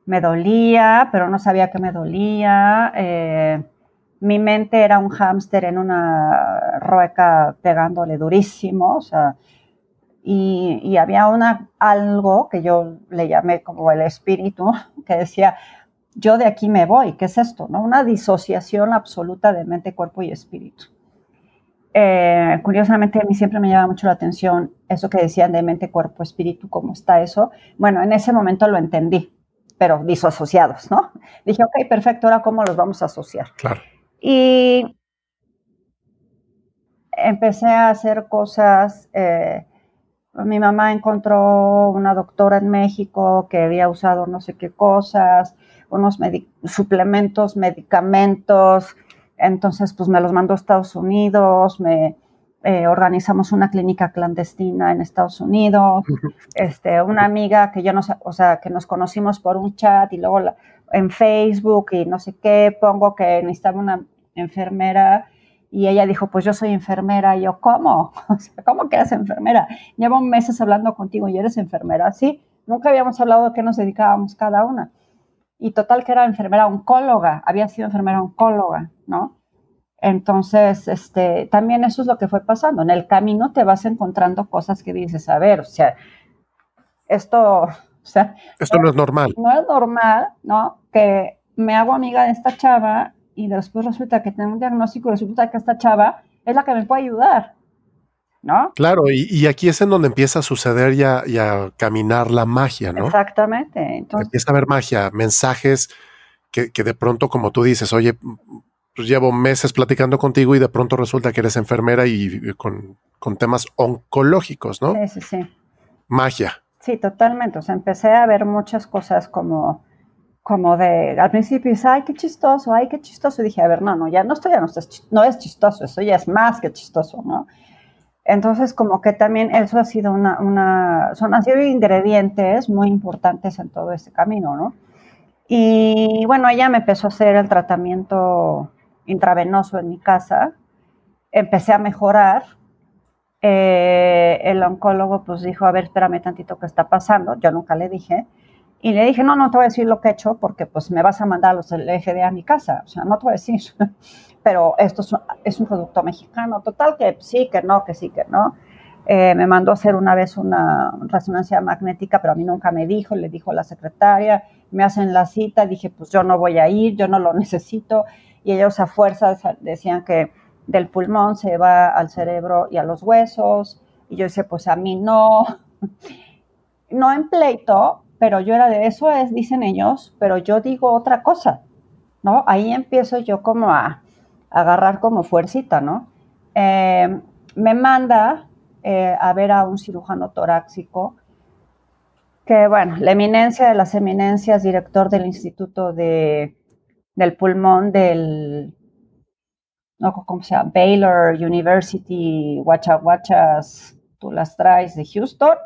Speaker 2: me dolía, pero no sabía que me dolía. Eh, mi mente era un hámster en una rueca pegándole durísimo, o sea, y, había una, algo que yo le llamé como el espíritu, [LAUGHS] que decía, yo de aquí me voy, ¿qué es esto? ¿no? Una disociación absoluta de mente, cuerpo y espíritu. Eh, curiosamente, a mí siempre me llama mucho la atención eso que decían de mente, cuerpo, espíritu, cómo está eso. Bueno, en ese momento lo entendí pero disasociados, ¿no? Dije, ok, perfecto, ahora cómo los vamos a asociar.
Speaker 1: Claro.
Speaker 2: Y empecé a hacer cosas. Eh, mi mamá encontró una doctora en México que había usado no sé qué cosas, unos suplementos, medicamentos. Entonces, pues me los mandó a Estados Unidos, me, eh, organizamos una clínica clandestina en Estados Unidos, este, una amiga que yo no o sea, que nos conocimos por un chat y luego en Facebook y no sé qué, pongo que necesitaba una enfermera y ella dijo, pues yo soy enfermera. Y yo, ¿cómo? [LAUGHS] ¿Cómo que eres enfermera? Llevo meses hablando contigo y eres enfermera. Sí, nunca habíamos hablado de qué nos dedicábamos cada una. Y total que era enfermera oncóloga, había sido enfermera oncóloga, ¿no? Entonces, este, también eso es lo que fue pasando. En el camino te vas encontrando cosas que dices, a ver, o sea, esto, o sea,
Speaker 1: esto no, es normal.
Speaker 2: No es normal, ¿no? Que me hago amiga de esta chava y después resulta que tengo un diagnóstico y resulta que esta chava es la que me puede ayudar, ¿no?
Speaker 1: Claro, y, aquí es en donde empieza a suceder y a, caminar la magia, ¿no?
Speaker 2: Exactamente. Entonces,
Speaker 1: empieza a haber magia, mensajes que, que de pronto, como tú dices, oye, pues llevo meses platicando contigo y de pronto resulta que eres enfermera y con, temas oncológicos, ¿no?
Speaker 2: Sí, sí, sí.
Speaker 1: Magia.
Speaker 2: Sí, totalmente. O sea, empecé a ver muchas cosas como, como de, al principio dice, ay, qué chistoso, ay, qué chistoso. Y dije, a ver, no, no, ya no estoy, ya no, no es chistoso, eso ya es más que chistoso, ¿no? Entonces, como que también eso ha sido una, una, son, han sido ingredientes muy importantes en todo este camino, ¿no? Y bueno, ella me empezó a hacer el tratamiento intravenoso en mi casa, empecé a mejorar. Eh, el oncólogo pues dijo, a ver, espérame tantito, ¿qué está pasando? Yo nunca le dije. Y le dije, no, no te voy a decir lo que he hecho porque pues me vas a mandar los FDA a mi casa. O sea, no te voy a decir. [LAUGHS] Pero esto es un, producto mexicano. Total que sí, que no, que sí, que no. Eh, me mandó a hacer una vez una resonancia magnética, pero a mí nunca me dijo, le dijo la secretaria, me hacen la cita, dije, pues yo no voy a ir, yo no lo necesito, y ellos a fuerza decían que del pulmón se va al cerebro y a los huesos, y yo decía, pues a mí no, [LAUGHS] no en pleito, pero yo era de eso es, dicen ellos, pero yo digo otra cosa, ¿no? Ahí empiezo yo como a, agarrar como fuercita, ¿no? Eh, me manda eh, a ver a un cirujano torácico, que bueno, la eminencia de las eminencias, director del Instituto de, del Pulmón del, no, ¿cómo se llama? Baylor University, Huachas, tú las traes de Houston.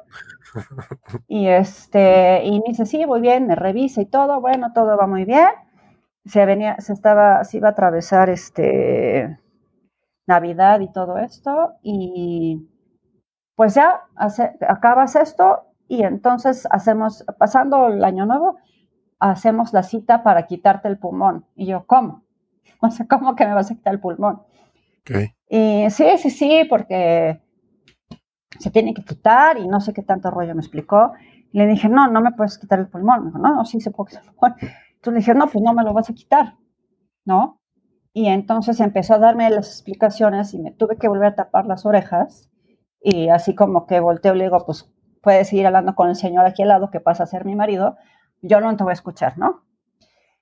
Speaker 2: [LAUGHS] Y este, y me dice, sí, muy bien, me revisa y todo, bueno, todo va muy bien. Se venía, se estaba, se iba a atravesar este Navidad y todo esto, y pues ya acabas esto y entonces hacemos, pasando el año nuevo, hacemos la cita para quitarte el pulmón. Y yo, ¿cómo? [LAUGHS] O sea, ¿cómo que me vas a quitar el pulmón? Y sí, sí, sí, porque se tiene que quitar y no sé qué tanto rollo me explicó. le dije, no, no me puedes quitar el pulmón. Me dijo, no, no, sí se puede quitar el pulmón. Entonces le dije, no, pues no me lo vas a quitar, ¿no? Y entonces empezó a darme las explicaciones y me tuve que volver a tapar las orejas y así como que volteo y le digo, pues puedes seguir hablando con el señor aquí al lado que pasa a ser mi marido, yo no te voy a escuchar, ¿no?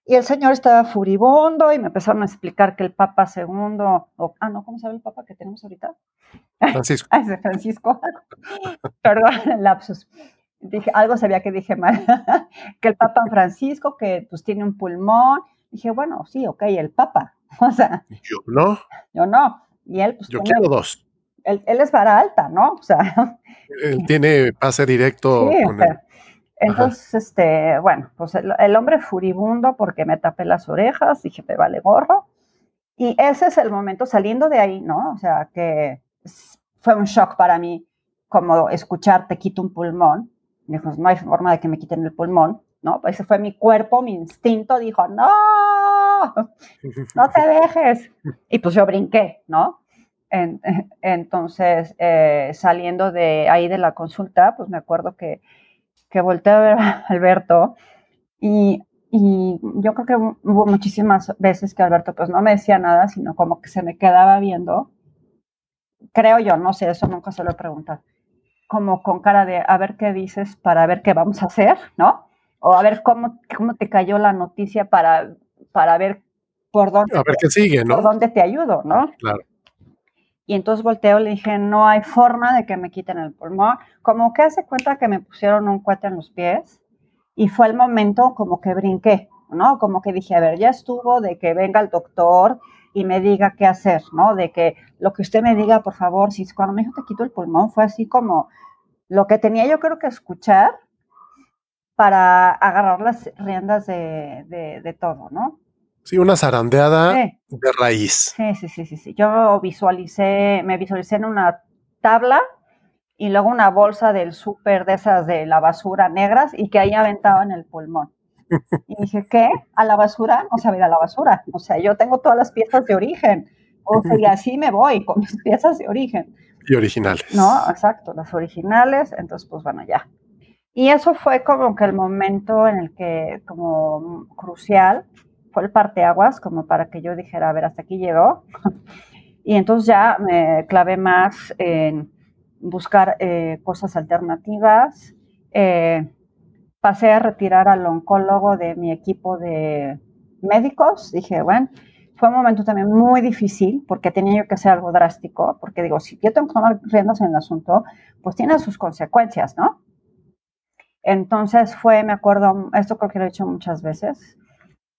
Speaker 2: Y el señor estaba furibundo y me empezaron a explicar que el Papa segundo, ah, no, ¿cómo se llama el Papa que tenemos ahorita?
Speaker 1: Francisco. [LAUGHS]
Speaker 2: ah, es de Francisco. [LAUGHS] Perdón, el [LAUGHS] lapsus. Dije, algo sabía que dije mal. que el Papa Francisco, que pues tiene un pulmón. Dije, bueno, sí, ok, el Papa. O sea.
Speaker 1: Yo no.
Speaker 2: Yo no. Y él, pues.
Speaker 1: Yo quiero dos
Speaker 2: él, es vara alta, ¿no? O sea.
Speaker 1: Él tiene pase directo.
Speaker 2: Sí, con Entonces, este, bueno, pues el, hombre furibundo porque me tapé las orejas, dije, me vale gorro. Y ese es el momento saliendo de ahí, ¿no? O sea, que fue un shock para mí como escuchar te quito un pulmón. Dijo, no hay forma de que me quiten el pulmón, ¿no? Pues ese fue mi cuerpo, mi instinto dijo, no, no te [LAUGHS] dejes. Y pues yo brinqué, ¿no? [LAUGHS] entonces, eh, saliendo de ahí de la consulta, pues me acuerdo que, que volteé a ver a [LAUGHS] Alberto y, y, yo creo que hubo muchísimas veces que Alberto pues no me decía nada, sino como que se me quedaba viendo. Creo yo, no sé, eso nunca se lo he preguntado. Como con cara de a ver qué dices para ver qué vamos a hacer, ¿no? O a ver cómo, cómo te cayó la noticia para, para ver por dónde,
Speaker 1: a ver qué sigue, ¿no?
Speaker 2: por dónde te ayudo, ¿no?
Speaker 1: Claro.
Speaker 2: Y entonces volteo y le dije, no hay forma de que me quiten el pulmón. Como que hace cuenta que me pusieron un cuete en los pies y fue el momento como que brinqué, ¿no? Como que dije, a ver, ya estuvo de que venga el doctor y me diga qué hacer, ¿no? De que lo que usted me diga, por favor, si cuando me dijo te quito el pulmón fue así como lo que tenía yo creo que escuchar para agarrar las riendas de, de, de todo, ¿no?
Speaker 1: Sí, una zarandeada de raíz.
Speaker 2: Sí, sí, sí, sí, sí. Yo visualicé, me visualicé en una tabla y luego una bolsa del súper de esas de la basura negras y que ahí aventaban el pulmón. Y dije, ¿qué? ¿A la basura? No sabía a la basura. O sea, yo tengo todas las piezas de origen. O sea, y así me voy con mis piezas de origen.
Speaker 1: Y originales.
Speaker 2: No, exacto, las originales. Entonces, pues bueno, ya. Y eso fue como que el momento en el que, como crucial, fue el parteaguas, como para que yo dijera, a ver, hasta aquí llegó. [LAUGHS] y entonces ya me clavé más en buscar eh, cosas alternativas. Eh, pasé a retirar al oncólogo de mi equipo de médicos. Dije, bueno, fue un momento también muy difícil porque tenía yo que hacer algo drástico, porque digo, si yo tengo que tomar riendas en el asunto, pues tiene sus consecuencias, ¿no? Entonces fue, me acuerdo, esto creo que lo he hecho muchas veces,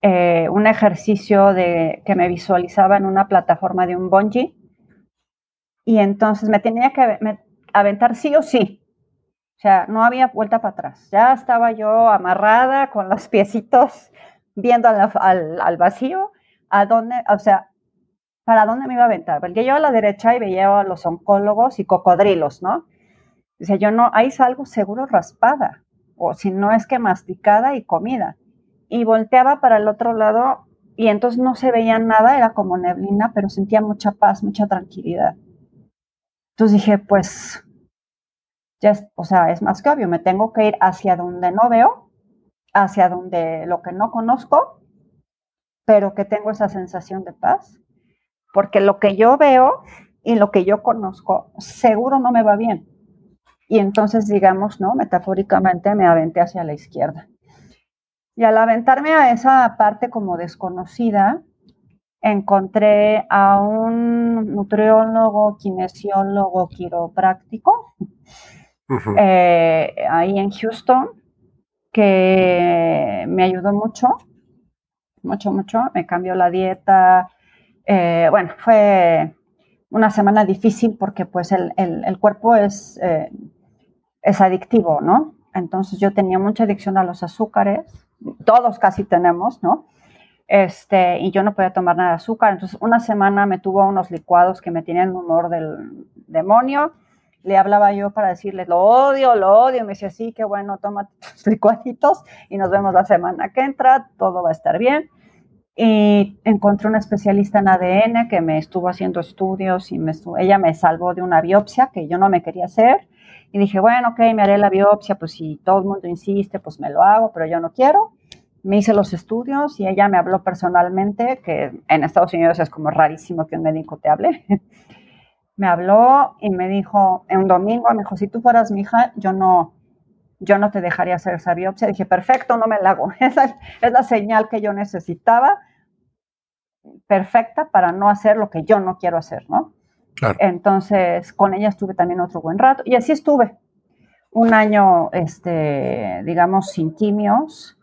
Speaker 2: eh, un ejercicio de que me visualizaba en una plataforma de un bungee y entonces me tenía que aventar sí o sí. O sea, no había vuelta para atrás. Ya estaba yo amarrada con los piecitos viendo al, al, vacío, a dónde, o sea, para dónde me iba a aventar. Porque yo a la derecha y veía a los oncólogos y cocodrilos, ¿no? Dice, yo no, ahí salgo seguro raspada, o si no es que masticada y comida. Y volteaba para el otro lado y entonces no se veía nada, era como neblina, pero sentía mucha paz, mucha tranquilidad. Entonces dije, pues, ya, o sea, es más que obvio, me tengo que ir hacia donde no veo, hacia donde lo que no conozco, pero que tengo esa sensación de paz, porque lo que yo veo y lo que yo conozco seguro no me va bien. Y entonces, digamos, ¿no? Metafóricamente me aventé hacia la izquierda. Y al aventarme a esa parte como desconocida, encontré a un nutriólogo, kinesiólogo, quiropráctico, eh, ahí en Houston, que me ayudó mucho, mucho, mucho, me cambió la dieta. Eh, bueno, fue una semana difícil porque pues el, cuerpo es, eh, es adictivo, ¿no? Entonces yo tenía mucha adicción a los azúcares, todos casi tenemos, ¿no? Este, y yo no podía tomar nada de azúcar. Entonces, una semana me tuvo unos licuados que me tenían humor del demonio. Le hablaba yo para decirle, lo odio, lo odio. Me decía, sí, qué bueno, toma [LAUGHS] tus licuaditos y nos vemos la semana que entra, todo va a estar bien. Y encontré una especialista en ADN que me estuvo haciendo estudios y me ella me salvó de una biopsia que yo no me quería hacer. Y dije, bueno, ok, me haré la biopsia, pues si todo el mundo insiste, pues me lo hago, pero yo no quiero me hice los estudios y ella me habló personalmente, que en Estados Unidos es como rarísimo que un médico te hable. [LAUGHS] me habló y me dijo, en un domingo, me dijo, si tú fueras mi hija, yo no, yo no te dejaría hacer esa biopsia. Dije, perfecto, no me la hago. [LAUGHS] Esa es la señal que yo necesitaba, perfecta para no hacer lo que yo no quiero hacer, ¿no? Entonces, con ella estuve también otro buen rato y así estuve. Un año, este, digamos, sin quimios,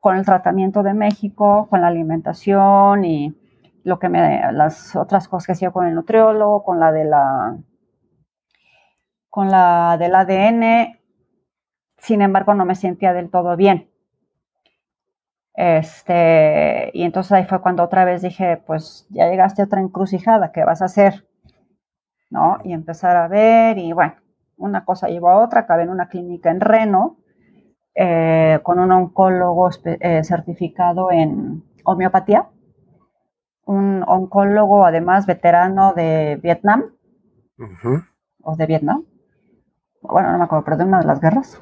Speaker 2: con el tratamiento de México, con la alimentación y lo que me, las otras cosas que hacía con el nutriólogo, con la de la, con la del ADN. Sin embargo, no me sentía del todo bien. Este, y entonces ahí fue cuando otra vez dije, pues ya llegaste a otra encrucijada, ¿qué vas a hacer? ¿No? Y empezar a ver, y bueno, una cosa llevó a otra, acabé en una clínica en Reno, eh, con un oncólogo eh, certificado en homeopatía, un oncólogo además veterano de Vietnam, o de Vietnam, bueno, no me acuerdo, pero de una de las guerras.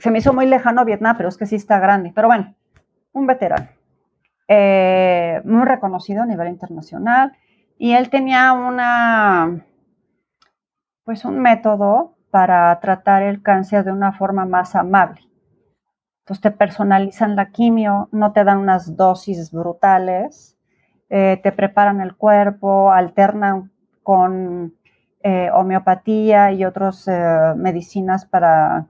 Speaker 2: Se me hizo muy lejano Vietnam, pero es que sí está grande. Pero bueno, un veterano, eh, muy reconocido a nivel internacional, y él tenía una, pues un método para tratar el cáncer de una forma más amable. Entonces te personalizan la quimio, no te dan unas dosis brutales, eh, te preparan el cuerpo, alternan con eh, homeopatía y otras eh, medicinas para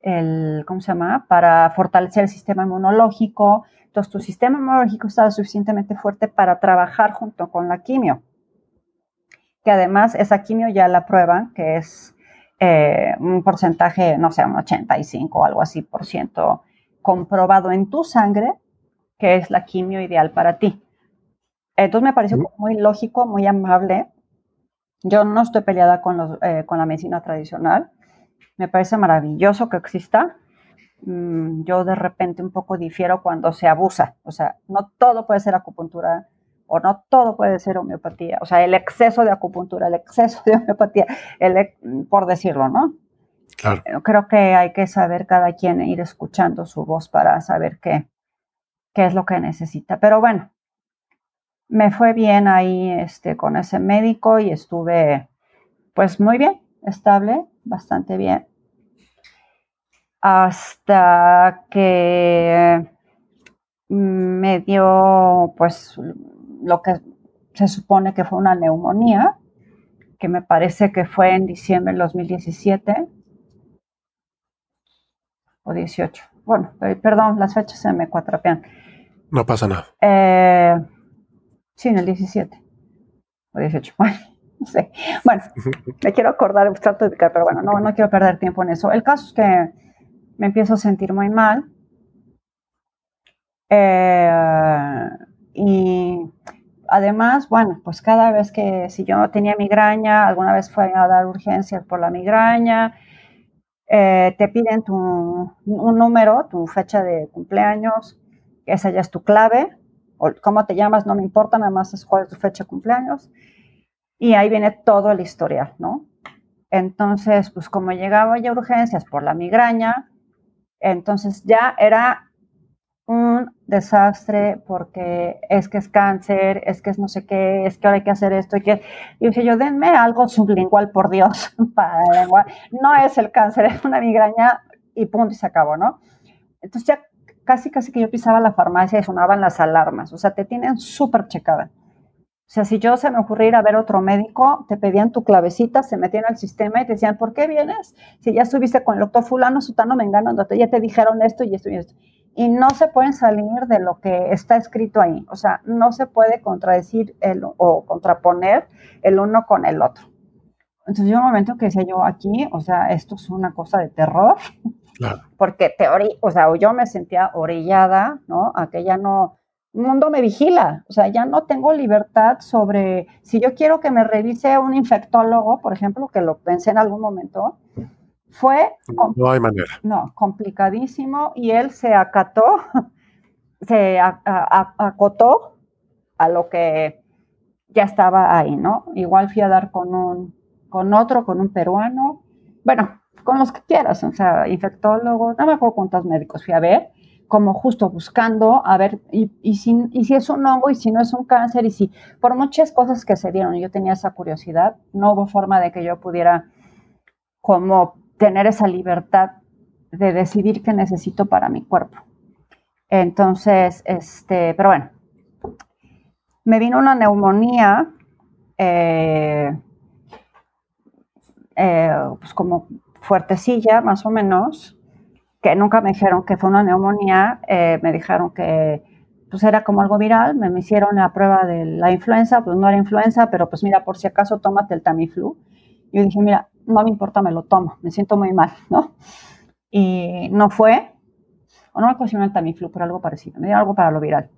Speaker 2: el, ¿cómo se llama? Para fortalecer el sistema inmunológico. Entonces tu sistema inmunológico está suficientemente fuerte para trabajar junto con la quimio. Que además esa quimio ya la prueban, que es eh, un porcentaje, no sé, un 85 o algo así por ciento comprobado en tu sangre que es la quimio ideal para ti. Entonces me pareció muy lógico, muy amable. Yo no estoy peleada con, los, eh, con la medicina tradicional. Me parece maravilloso que exista. Mm, yo de repente un poco difiero cuando se abusa. O sea, no todo puede ser acupuntura o no todo puede ser homeopatía, o sea, el exceso de acupuntura, el exceso de [LAUGHS] homeopatía, por decirlo, ¿no? Claro. Creo que hay que saber cada quien ir escuchando su voz para saber qué, qué es lo que necesita. Pero bueno, me fue bien ahí este, con ese médico y estuve pues muy bien, estable, bastante bien. Hasta que me dio pues lo que se supone que fue una neumonía, que me parece que fue en diciembre del 2017. o 18. Bueno, perdón, las fechas se me cuatrapean.
Speaker 1: No pasa nada.
Speaker 2: Eh, sí, en el 17 o 18. [LAUGHS] Bueno, no sé. Bueno, [LAUGHS] me quiero acordar, trato de ubicar, pero bueno, no, no quiero perder tiempo en eso. El caso es que me empiezo a sentir muy mal. Eh, y además, bueno, pues cada vez que si yo tenía migraña, alguna vez fue a dar urgencias por la migraña, eh, te piden tu, un número, tu fecha de cumpleaños, esa ya es tu clave, o cómo te llamas, no me importa, nada más es cuál es tu fecha de cumpleaños, y ahí viene todo el historial, ¿no? Entonces, pues como llegaba ya urgencias por la migraña, entonces ya era un desastre porque es que es cáncer, es que es no sé qué, es que ahora hay que hacer esto y que... Y dije yo, denme algo sublingual, por Dios, [LAUGHS] para la lengua. No es el cáncer, es una migraña y punto y se acabó, ¿no? Entonces ya casi, casi que yo pisaba la farmacia y sonaban las alarmas, o sea, te tienen súper checada. O sea, si yo se me ocurría ir a ver otro médico, te pedían tu clavecita, se metían al sistema y te decían, ¿por qué vienes? Si ya estuviste con el doctor fulano, sutano, mengano, donde ya te dijeron esto y esto y esto y no se pueden salir de lo que está escrito ahí. O sea, no se puede contradecir el, o contraponer el uno con el otro. Entonces, yo un momento que decía yo aquí, o sea, esto es una cosa de terror, claro. porque teoría, o sea, yo me sentía orillada, ¿no? A que ya no, el mundo me vigila, o sea, ya no tengo libertad sobre, si yo quiero que me revise un infectólogo, por ejemplo, que lo pensé en algún momento, fue...
Speaker 1: No hay manera.
Speaker 2: No, complicadísimo y él se acató, [LAUGHS] se acotó a lo que ya estaba ahí, ¿no? Igual fui a dar con un, con otro, con un peruano, bueno, con los que quieras, o sea, infectólogo, no me acuerdo cuántos médicos fui a ver, como justo buscando, a ver, y, si es un hongo, y si no es un cáncer, y si, por muchas cosas que se dieron, yo tenía esa curiosidad, no hubo forma de que yo pudiera como tener esa libertad de decidir qué necesito para mi cuerpo. Entonces, este, pero bueno, me vino una neumonía, eh, eh, pues como fuertecilla, más o menos, que nunca me dijeron que fue una neumonía, eh, me dijeron que pues era como algo viral, me, me, hicieron la prueba de la influenza, pues no era influenza, pero pues mira, por si acaso tómate el Tamiflu. Yo dije, mira, no me importa, me lo tomo, me siento muy mal, ¿no? Y no fue, o no me acuerdo el Tamiflu, pero algo parecido, me dio algo para lo viral.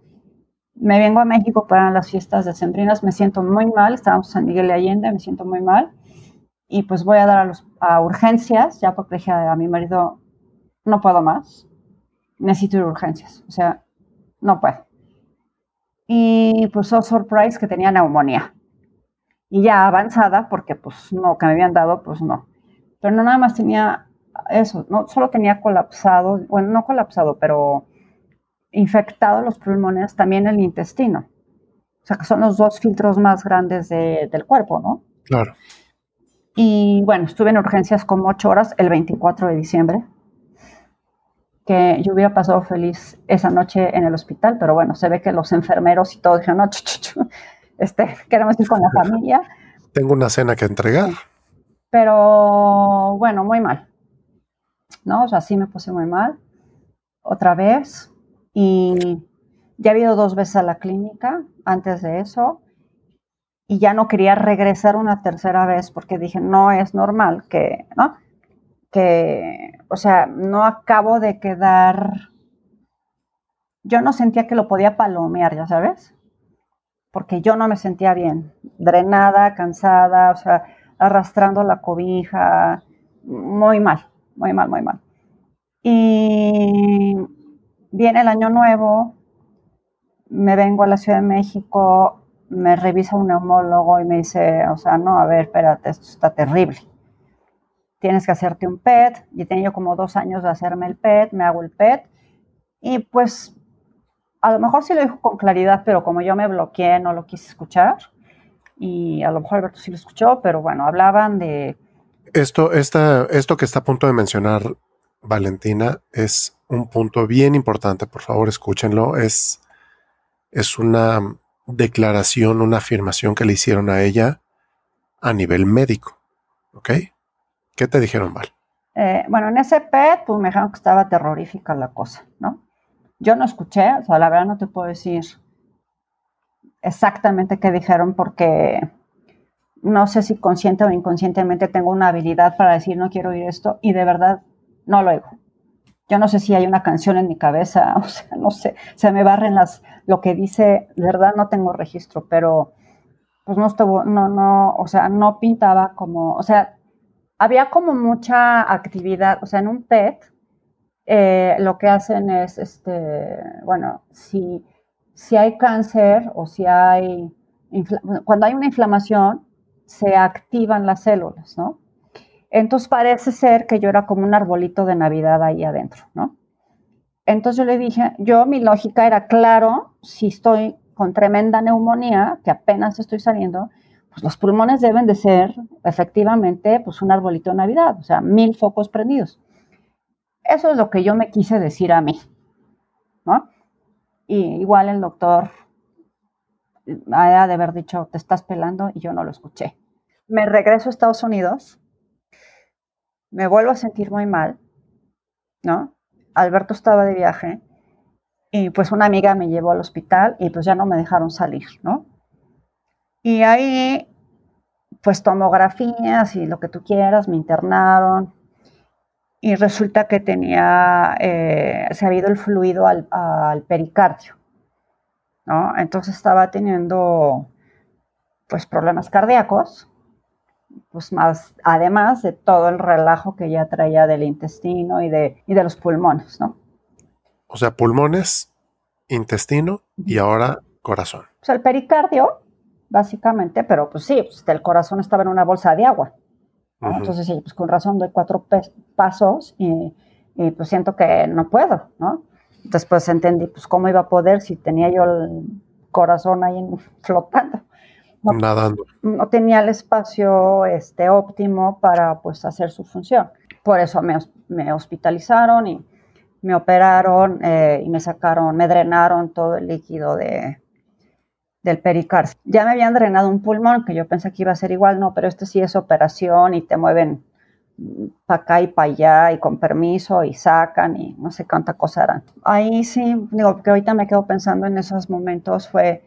Speaker 2: Me vengo a México para las fiestas decembrinas, me siento muy mal, estábamos en Miguel de Allende, me siento muy mal, y pues voy a dar a, los, a urgencias, ya porque dije a, mi marido, no puedo más, necesito ir a urgencias, o sea, no puedo. Y pues, oh, surprise, que tenía neumonía y ya avanzada, porque pues no, que me habían dado, pues no. Pero no nada más tenía eso, no solo tenía colapsado, bueno, no colapsado, pero infectado los pulmones, también el intestino. O sea, que son los dos filtros más grandes del cuerpo, ¿no?
Speaker 1: Claro.
Speaker 2: Y bueno, estuve en urgencias como ocho horas el 24 de diciembre, que yo hubiera pasado feliz esa noche en el hospital, pero bueno, se ve que los enfermeros y todo dijeron, no, este, queremos ir con la familia.
Speaker 1: Tengo una cena que entregar.
Speaker 2: Pero bueno, muy mal. ¿No? O sea, sí me puse muy mal. Otra vez. Y ya he ido dos veces a la clínica antes de eso. Y ya no quería regresar una tercera vez porque dije, no es normal que, ¿no? Que, o sea, no acabo de quedar. Yo no sentía que lo podía palomear, ya sabes porque yo no me sentía bien, drenada, cansada, o sea, arrastrando la cobija, muy mal, muy mal, muy mal. Y viene el año nuevo, me vengo a la Ciudad de México, me revisa un neumólogo y me dice, o sea, no, a ver, espérate, esto está terrible. Tienes que hacerte un PET. Y tenía yo como dos años de hacerme el PET, me hago el PET. Y pues a lo mejor sí lo dijo con claridad, pero como yo me bloqueé, no lo quise escuchar. Y a lo mejor Alberto sí lo escuchó, pero bueno, hablaban de...
Speaker 1: Esto, esta, esto que está a punto de mencionar Valentina es un punto bien importante, por favor escúchenlo. Es, es una declaración, una afirmación que le hicieron a ella a nivel médico. ¿Ok? ¿Qué te dijeron, Val?
Speaker 2: Eh, bueno, en ese PET, pues me dijeron que estaba terrorífica la cosa, ¿no? Yo no escuché, o sea, la verdad no te puedo decir exactamente qué dijeron porque no sé si consciente o inconscientemente tengo una habilidad para decir no quiero oír esto y de verdad no lo oigo. Yo no sé si hay una canción en mi cabeza, [LAUGHS] o sea, no sé, se me barren las, lo que dice, de verdad no tengo registro, pero pues no estuvo, no, no, o sea, no pintaba como, o sea, había como mucha actividad, o sea, en un PET eh, lo que hacen es, este, bueno, si, si hay cáncer o si hay, cuando hay una inflamación, se activan las células, ¿no? Entonces parece ser que yo era como un arbolito de Navidad ahí adentro, ¿no? Entonces yo le dije, yo mi lógica era, claro, si estoy con tremenda neumonía, que apenas estoy saliendo, los pulmones deben de ser efectivamente pues un arbolito de Navidad, o sea, mil focos prendidos. Eso es lo que yo me quise decir a mí, ¿no? Y igual el doctor ha de haber dicho, te estás pelando y yo no lo escuché. Me regreso a Estados Unidos, me vuelvo a sentir muy mal, ¿no? Alberto estaba de viaje y pues una amiga me llevó al hospital y pues ya no me dejaron salir, ¿no? Y ahí, pues tomografías y lo que tú quieras, me internaron. Y resulta que tenía, eh, se había ido el fluido al, pericardio, ¿no? Entonces estaba teniendo, pues, problemas cardíacos, pues más, además de todo el relajo que ya traía del intestino y de, y de los pulmones, ¿no?
Speaker 1: O sea, pulmones, intestino y ahora corazón.
Speaker 2: O sea, el pericardio básicamente, pero pues sí, pues, el corazón estaba en una bolsa de agua. Entonces, sí, pues con razón doy cuatro pasos y, pues siento que no puedo, ¿no? Después entendí, pues cómo iba a poder si tenía yo el corazón ahí [LAUGHS] flotando.
Speaker 1: No, Nadando.
Speaker 2: No tenía el espacio este, óptimo para pues hacer su función. Por eso me, me hospitalizaron y me operaron eh, y me sacaron, me drenaron todo el líquido de, del pericardio. Ya me habían drenado un pulmón, que yo pensé que iba a ser igual, no, pero este sí es operación y te mueven para acá y para allá y con permiso y sacan y no sé cuánta cosa eran. Ahí sí, digo, que ahorita me quedo pensando en esos momentos, fue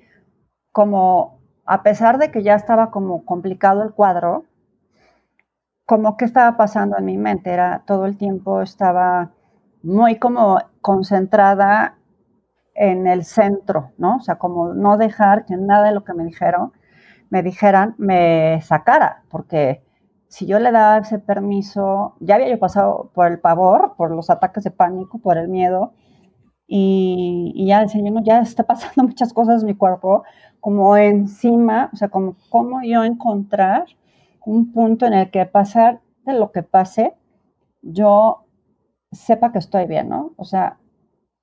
Speaker 2: como, a pesar de que ya estaba como complicado el cuadro, como que estaba pasando en mi mente, era todo el tiempo estaba muy como concentrada en el centro, ¿no? O sea, como no dejar que nada de lo que me dijeron, me dijeran, me sacara, porque si yo le daba ese permiso, ya había yo pasado por el pavor, por los ataques de pánico, por el miedo, y, ya decía, no, ya está pasando [LAUGHS] muchas cosas en mi cuerpo, como encima, o sea, como cómo yo encontrar un punto en el que pasar de lo que pase, yo sepa que estoy bien, ¿no? O sea,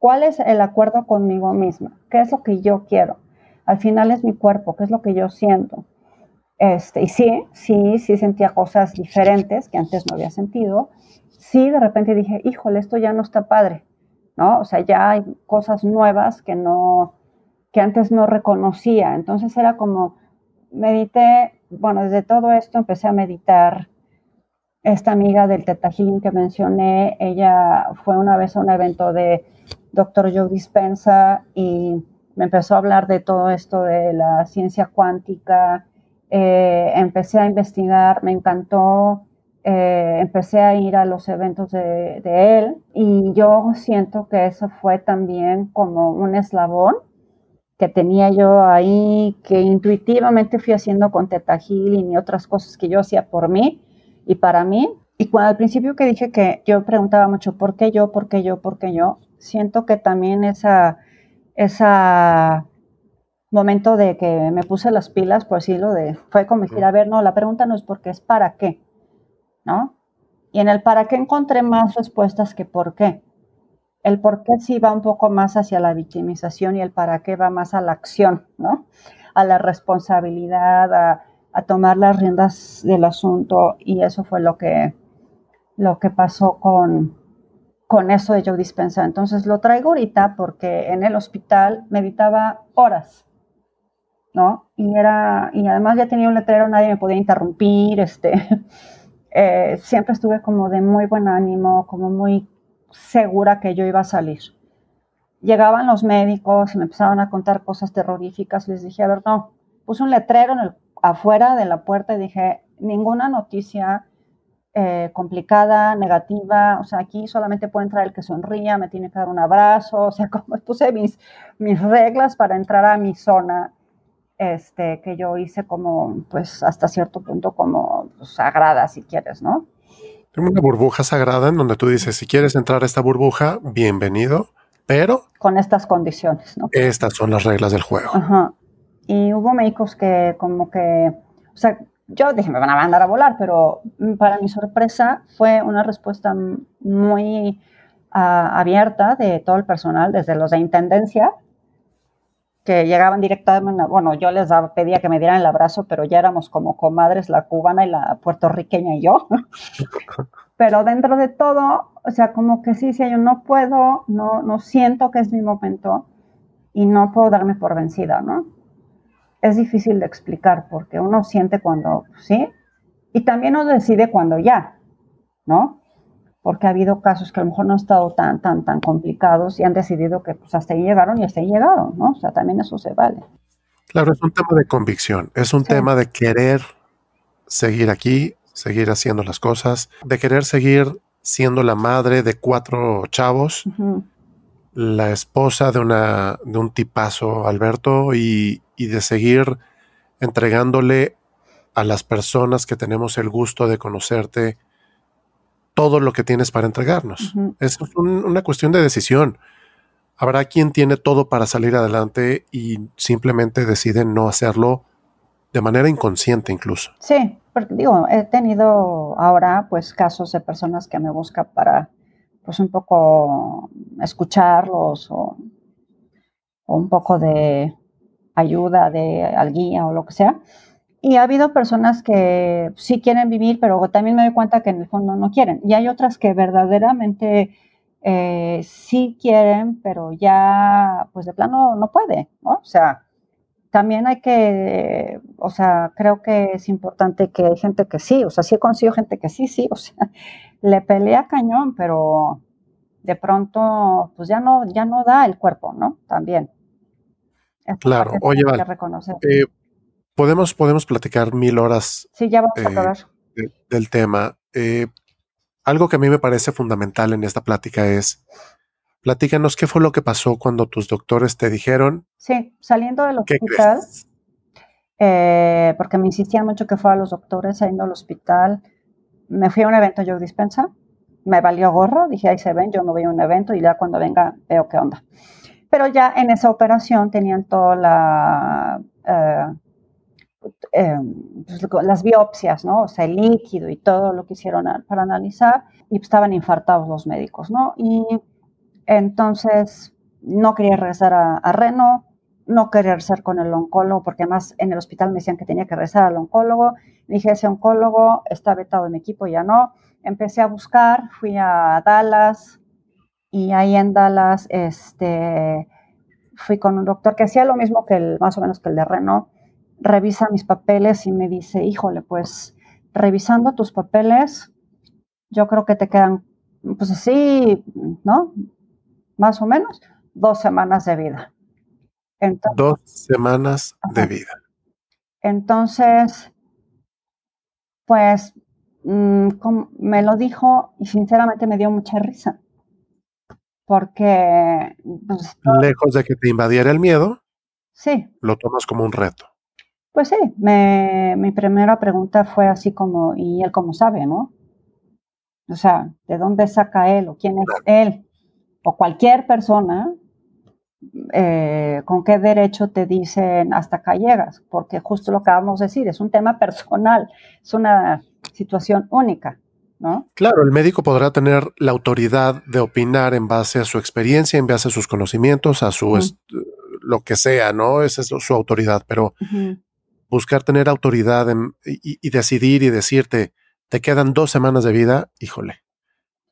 Speaker 2: ¿Cuál es el acuerdo conmigo misma? ¿Qué es lo que yo quiero? Al final es mi cuerpo, ¿qué es lo que yo siento? Este, y sí, sí, sí sentía cosas diferentes que antes no había sentido. Sí, de repente dije, híjole, esto ya no está padre, ¿no? O sea, ya hay cosas nuevas que no, que antes no reconocía. Entonces era como, medité, bueno, desde todo esto empecé a meditar. Esta amiga del Teta que mencioné, ella fue una vez a un evento de doctor Joe Dispensa y me empezó a hablar de todo esto de la ciencia cuántica. Eh, empecé a investigar, me encantó, eh, empecé a ir a los eventos de, él y yo siento que eso fue también como un eslabón que tenía yo ahí, que intuitivamente fui haciendo con Teta Healing y otras cosas que yo hacía por mí y para mí. Y cuando al principio que dije que yo preguntaba mucho, ¿por qué yo? ¿Por qué yo? ¿Por qué yo? Siento que también esa, esa momento de que me puse las pilas, por decirlo, de, fue como decir, a ver, no, la pregunta no es por qué, es para qué, ¿no? Y en el para qué encontré más respuestas que por qué. El por qué sí va un poco más hacia la victimización y el para qué va más a la acción, ¿no? A la responsabilidad, a, a tomar las riendas del asunto y eso fue lo que, lo que pasó con, con eso de Joe Dispensa. Entonces lo traigo ahorita porque en el hospital meditaba horas, ¿no? Y era, y además ya tenía un letrero, nadie me podía interrumpir, este, [LAUGHS] eh, siempre estuve como de muy buen ánimo, como muy segura que yo iba a salir. Llegaban los médicos y me empezaban a contar cosas terroríficas. Les dije, a ver, no, puse un letrero en afuera de la puerta y dije, ninguna noticia eh, complicada, negativa, o sea, aquí solamente puede entrar el que sonría, me tiene que dar un abrazo, o sea, [LAUGHS] como puse mis, mis reglas para entrar a mi zona, este, que yo hice como, pues, hasta cierto punto como pues, sagrada, si quieres, ¿no?
Speaker 1: Una burbuja sagrada en donde tú dices, si quieres entrar a esta burbuja, bienvenido, pero...
Speaker 2: Con estas condiciones, ¿no?
Speaker 1: Estas son las reglas del juego.
Speaker 2: Ajá. Y hubo médicos que como que, o sea, yo dije, me van a mandar a volar, pero mm, para mi sorpresa fue una respuesta muy ah, abierta de todo el personal, desde los de intendencia, que llegaban directamente, bueno, yo les daba, pedía que me dieran el abrazo, pero ya éramos como comadres, la cubana y la puertorriqueña y yo. [LAUGHS] pero dentro de todo, o sea, como que sí, sí, yo no puedo, no, no siento que es mi momento y no puedo darme por vencida, ¿no? Es difícil de explicar porque uno siente cuando sí y también uno decide cuando ya, ¿no? Porque ha habido casos que a lo mejor no han estado tan, tan, tan complicados y han decidido que pues hasta ahí llegaron y hasta ahí llegaron, ¿no? O sea, también eso se vale.
Speaker 1: Claro, es un tema de convicción, es un tema de querer seguir aquí, seguir haciendo las cosas, de querer seguir siendo la madre de cuatro chavos, la esposa de, una, de un tipazo, Alberto, y, y de seguir entregándole a las personas que tenemos el gusto de conocerte todo lo que tienes para entregarnos. Es una cuestión de decisión. Habrá quien tiene todo para salir adelante y simplemente decide no hacerlo de manera inconsciente incluso.
Speaker 2: Sí, porque digo, he tenido ahora pues casos de personas que me buscan para pues un poco escucharlos o, o un poco de ayuda de al guía o lo que sea. Y ha habido personas que sí quieren vivir, pero también me doy cuenta que en el fondo no quieren. Y hay otras que verdaderamente eh, sí quieren, pero ya, pues de plano no puede, ¿no? O sea, también hay que, o sea, creo que es importante que hay gente que sí, o sea, sí he conocido gente que sí, sí, o sea, [LAUGHS] le pelea cañón, pero de pronto, pues ya no, ya no da el cuerpo, ¿no? También
Speaker 1: claro, oye, vale. Eh, podemos, podemos platicar mil horas
Speaker 2: sí, ya vamos a
Speaker 1: eh, del tema. Eh, algo que a mí me parece fundamental en esta plática es, platícanos qué fue lo que pasó cuando tus doctores te dijeron.
Speaker 2: Sí, saliendo del hospital, porque me insistían mucho que fuera a los doctores, saliendo del hospital, me fui a un evento Yo Dispensa, me valió gorro, dije, ahí se ven, yo no voy a un evento y ya cuando venga veo qué onda. Pero ya en esa operación tenían toda la... Eh, eh, pues, las biopsias, ¿no? O sea, el líquido y todo lo que hicieron para analizar y estaban infartados los médicos, ¿no? Y entonces no quería regresar a, Reno, no quería regresar con el oncólogo, porque además en el hospital me decían que tenía que regresar al oncólogo. Dije, ese oncólogo está vetado en mi equipo, ya no. Empecé a buscar, fui a Dallas, y ahí en Dallas este, fui con un doctor que hacía lo mismo que el, más o menos que el de Reno, revisa mis papeles y me dice, híjole, pues revisando tus papeles, yo creo que te quedan, pues así, ¿no? Más o menos, dos semanas de vida.
Speaker 1: dos semanas de vida.
Speaker 2: Entonces, pues mm, me lo dijo y sinceramente me dio mucha risa porque...
Speaker 1: Pues, Lejos de que te invadiera el miedo,
Speaker 2: sí.
Speaker 1: lo tomas como un reto.
Speaker 2: Pues sí, mi primera pregunta fue así como, ¿y él cómo sabe, no? O sea, ¿de dónde saca él o quién es él? O cualquier persona, eh, ¿con qué derecho te dicen hasta acá llegas? Porque justo lo que vamos a decir, es un tema [LAUGHS] personal, es una situación única.
Speaker 1: Claro, el médico podrá tener la autoridad de opinar en base a su experiencia, en base a sus conocimientos, a su lo que sea, ¿no? Esa es su autoridad, pero buscar tener autoridad y, decidir y decirte, te quedan dos semanas de vida, híjole.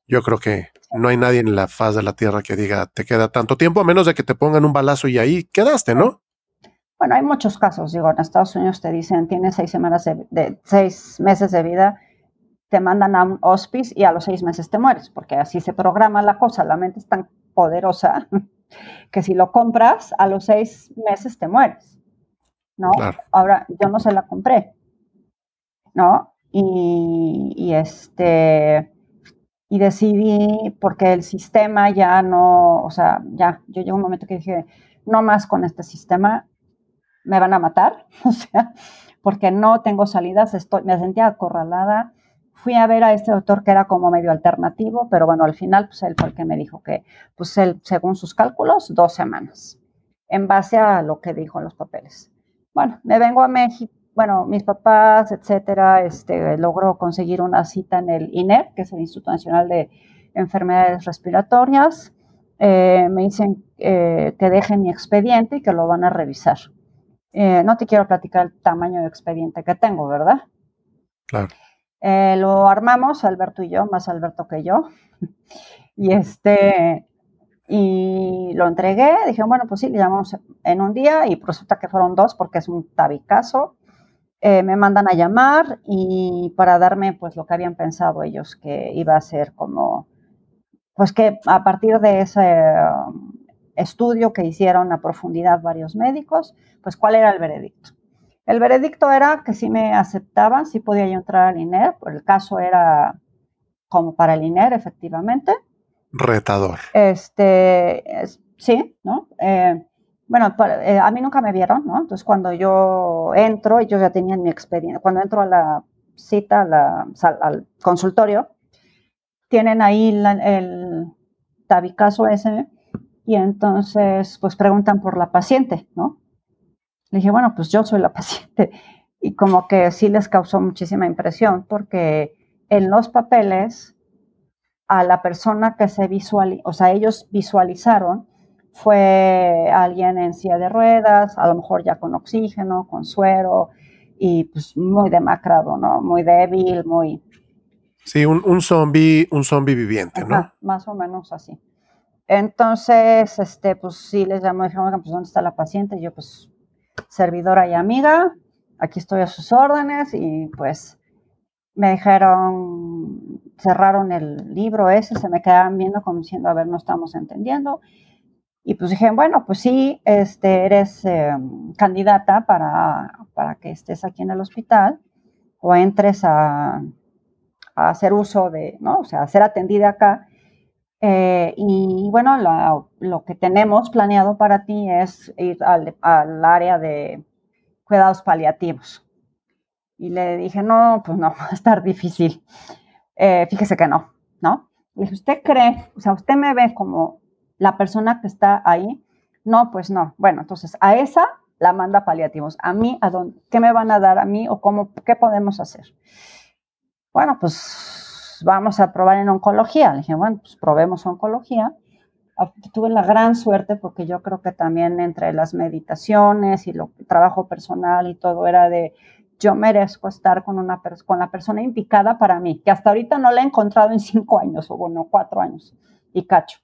Speaker 1: Yo creo que no hay nadie en la faz de la tierra que diga, te queda tanto tiempo, a menos de que te pongan un balazo y ahí quedaste, ¿no?
Speaker 2: Bueno, hay muchos casos, digo, en Estados Unidos te dicen, tienes seis semanas de seis meses de vida te mandan a un hospice y a los seis meses te mueres, porque así se programa la cosa, la mente es tan poderosa [LAUGHS] que si lo compras, a los seis meses te mueres, ¿no? Ahora, yo no se la compré, ¿no? Y, y, este, y decidí, porque el sistema ya no, o sea, ya, yo llego un momento que dije, no más con este sistema, me van a matar, [LAUGHS] o sea, porque no tengo salidas, estoy, me sentía acorralada, fui a ver a este doctor que era como medio alternativo, pero bueno, al final, pues él fue el que me dijo que, pues él, según sus cálculos, dos semanas, en base a lo que dijo en los papeles. Bueno, me vengo a México, bueno, mis papás, etcétera, este, logró conseguir una cita en el INER, que es el Instituto Nacional de Enfermedades Respiratorias. Eh, me dicen eh, que dejen mi expediente y que lo van a revisar. Eh, no te quiero platicar el tamaño de expediente que tengo, ¿verdad?
Speaker 1: Claro.
Speaker 2: Eh, lo armamos, Alberto y yo, más Alberto que yo. [LAUGHS] y este, y lo entregué, dije, bueno, pues sí, le llamamos en un día y resulta que fueron dos porque es un tabicazo. Eh, me mandan a llamar y para darme pues lo que habían pensado ellos que iba a ser como, pues que a partir de ese um, estudio que hicieron a profundidad varios médicos, pues cuál era el veredicto. El veredicto era que si me aceptaban, si podía yo entrar al INER, pues el caso era como para el INER, efectivamente.
Speaker 1: Retador.
Speaker 2: Este, sí, ¿no? Eh, bueno, eh, a mí nunca me vieron, ¿no? Entonces cuando yo entro, ellos ya tenían mi experiencia, cuando entro a la cita, al consultorio, tienen ahí el tabicazo ese y entonces pues preguntan por la paciente, ¿no? Le dije, bueno, pues yo soy la [LAUGHS] paciente. Y como que sí les causó muchísima impresión porque en los papeles a la persona que se visualizó, o sea, ellos visualizaron fue alguien en silla de ruedas, a lo mejor ya con oxígeno, con suero y pues muy demacrado, ¿no? Muy débil, muy...
Speaker 1: Sí, un, un zombie, un zombie viviente, ¿no?
Speaker 2: más o menos así. Entonces, este, pues sí les llamó, dijeron, pues ¿dónde está la paciente? Y yo, pues servidora y amiga, aquí estoy a sus órdenes y pues me dijeron, cerraron el libro ese, se me quedaban viendo como diciendo, a ver, no estamos entendiendo. Y pues dije, bueno, pues sí, este, eres em, candidata para, para, que estés aquí en el hospital o entres a, a, hacer uso de, ¿no? O sea, a ser atendida acá. Eh, y bueno, lo que tenemos planeado para ti es ir al, área de cuidados paliativos. Y le dije, no, pues no, [LAUGHS] va a estar difícil. Eh, fíjese que no, ¿no? Le dije, ¿usted cree, o sea, usted me ve como la persona que está ahí? No, pues no. Bueno, entonces a esa la manda paliativos. A mí, ¿a dónde? ¿Qué me van a dar a mí o cómo, qué podemos hacer? Bueno, pues vamos a probar en oncología. Le dije, bueno, pues probemos oncología. Ah, tuve la gran suerte porque yo creo que también entre las meditaciones y lo trabajo personal y todo era de yo merezco estar con, una con la persona indicada para mí, que hasta ahorita no la he encontrado en cinco años o bueno, cuatro años y cacho.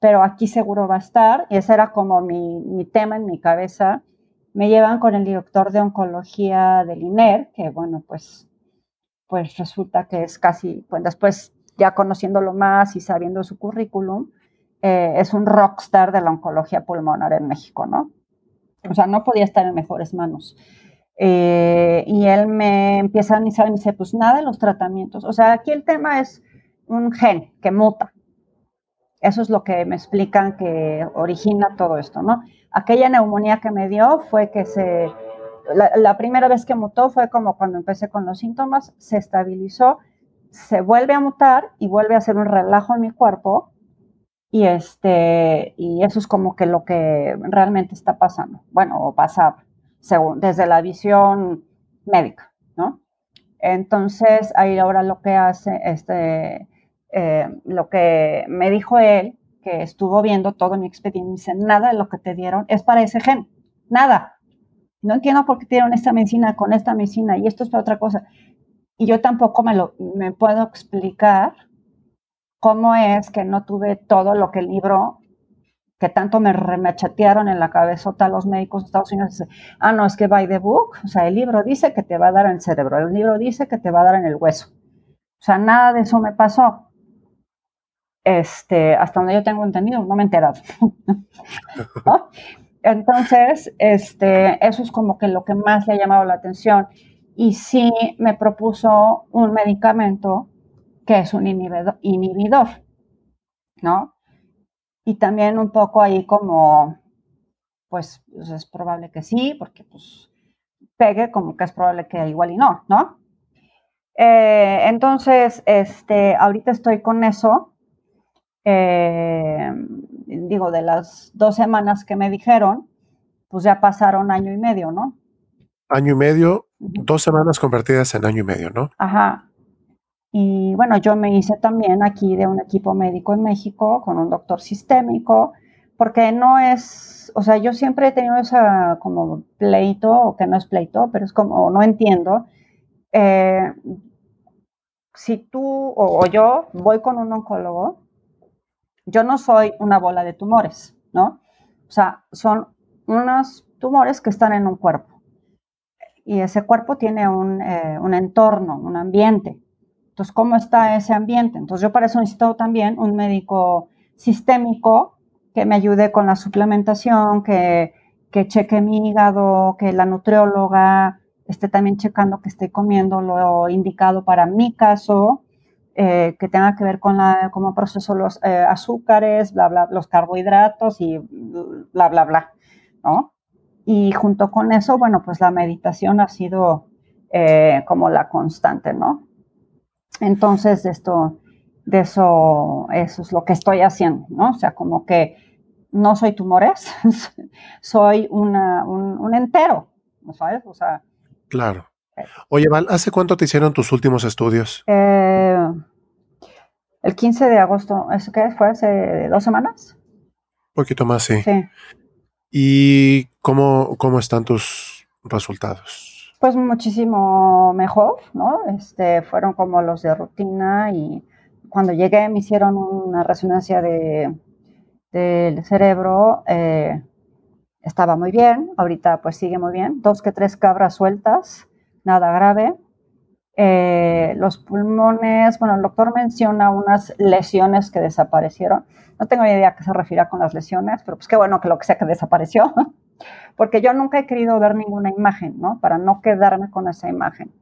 Speaker 2: Pero aquí seguro va a estar y ese era como mi, mi tema en mi cabeza. Me llevan con el director de oncología del INER, que bueno, pues pues resulta que es casi, pues después ya conociéndolo más y sabiendo su currículum, eh, es un rockstar de la oncología pulmonar en México, ¿no? O sea, no podía estar en mejores manos. Eh, y él me empieza a analizar y me dice, pues nada de los tratamientos. O sea, aquí el tema es un gen que muta. Eso es lo que me explican que origina todo esto, ¿no? Aquella neumonía que me dio fue que se la, primera vez que mutó fue como cuando empecé con los síntomas, se estabilizó, se vuelve a mutar y vuelve a hacer un relajo en mi cuerpo y este y eso es como que lo que realmente está pasando, bueno, o pasaba, según desde la visión médica, ¿no? Entonces ahí ahora lo que hace, este, eh, lo que me dijo él, que estuvo viendo todo mi expediente, dice, nada de lo que te dieron es para ese gen, nada, no entiendo por qué dieron esta medicina con esta medicina y esto es para otra cosa. Y yo tampoco me, lo, me puedo explicar cómo es que no tuve todo lo que el libro, que tanto me remachatearon en la cabezota los médicos de Estados Unidos. Ah, no, es que by the book, o sea, el libro dice que te va a dar en el cerebro, el libro dice que te va a dar en el hueso. O sea, nada de eso me pasó. Este, hasta donde yo tengo entendido, no me he enterado. [LAUGHS] Entonces, este, eso es como que lo que más le ha llamado la atención. Y sí me propuso un medicamento que es un inhibidor, ¿no? Y también un poco ahí como, pues, pues, es probable que sí, porque pues pegue, como que es probable que igual y no, ¿no? Eh, entonces, este, ahorita estoy con eso. Eh, digo, de las dos semanas que me dijeron, pues ya pasaron año y medio, ¿no?
Speaker 1: Año y medio, dos semanas convertidas en año y medio, ¿no?
Speaker 2: Ajá. Y bueno, yo me hice también aquí de un equipo médico en México con un doctor sistémico, porque no es, o sea, yo siempre he tenido esa como pleito, o que no es pleito, pero es como, no entiendo. Eh, si tú o, yo voy con un oncólogo, yo no soy una bola de tumores, ¿no? O sea, son unos tumores que están en un cuerpo. Y ese cuerpo tiene un, eh, un entorno, un ambiente. Entonces, ¿cómo está ese ambiente? Entonces, yo para eso necesito también un médico sistémico que me ayude con la suplementación, que, que cheque mi hígado, que la nutrióloga esté también checando que esté comiendo lo indicado para mi caso, eh, que tenga que ver con la, cómo proceso los eh, azúcares, bla, bla, los carbohidratos y bla, bla, bla, ¿no? Y junto con eso, bueno, pues la meditación ha sido eh, como la constante, ¿no? Entonces, esto, de eso, eso es lo que estoy haciendo, ¿no? O sea, como que no soy tumores, [LAUGHS] soy una, un, entero, ¿sabes? O sea.
Speaker 1: Claro. Eh. Oye, Val, ¿hace cuánto te hicieron tus últimos estudios?
Speaker 2: Eh, el 15 de agosto, ¿eso qué? ¿Fue hace dos semanas?
Speaker 1: Un poquito más, sí. Sí. ¿Y cómo, cómo están tus resultados?
Speaker 2: Pues muchísimo mejor, ¿no? Este, fueron como los de rutina y cuando llegué me hicieron una resonancia de, del cerebro, eh, estaba muy bien, ahorita pues sigue muy bien, dos que tres cabras sueltas, nada grave. Eh, los pulmones, bueno, el doctor menciona unas lesiones que desaparecieron. No tengo idea a qué se refiere con las lesiones, pero pues qué bueno que lo que sea que desapareció. [LAUGHS] porque yo nunca he querido ver ninguna imagen, ¿no? Para no quedarme con esa imagen.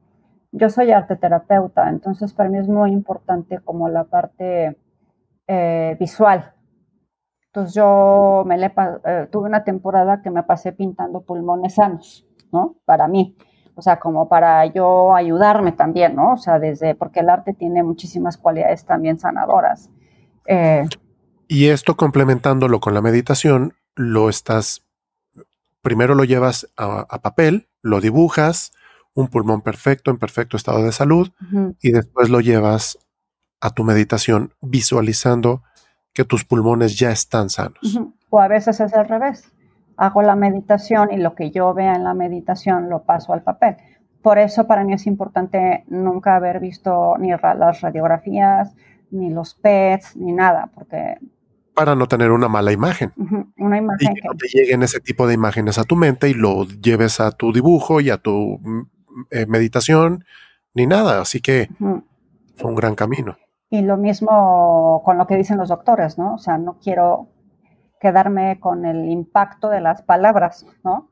Speaker 2: Yo soy arteterapeuta, entonces para mí es muy importante como la parte eh, visual. Entonces yo eh, tuve una temporada que me pasé pintando pulmones sanos, ¿no? Para mí. O sea, como para yo ayudarme también, ¿no? O sea, desde, porque el arte tiene muchísimas cualidades también sanadoras.
Speaker 1: Eh, y esto complementándolo con la meditación, lo estás primero lo llevas a, papel, lo dibujas, un pulmón perfecto, en perfecto estado de salud, y después lo llevas a tu meditación visualizando que tus pulmones ya están sanos.
Speaker 2: O a veces es al revés. Hago la meditación y lo que yo vea en la meditación lo paso al papel. Por eso para mí es importante nunca haber visto ni las radiografías, ni los PETs, ni nada, porque
Speaker 1: para no tener una mala imagen.
Speaker 2: Una imagen
Speaker 1: y que, no te lleguen ese tipo de imágenes a tu mente y lo lleves a tu dibujo y a tu mm, eh, meditación, ni nada. Así que fue un gran camino.
Speaker 2: Y lo mismo con lo que dicen los doctores, ¿no? O sea, no quiero quedarme con el impacto de las palabras, ¿no?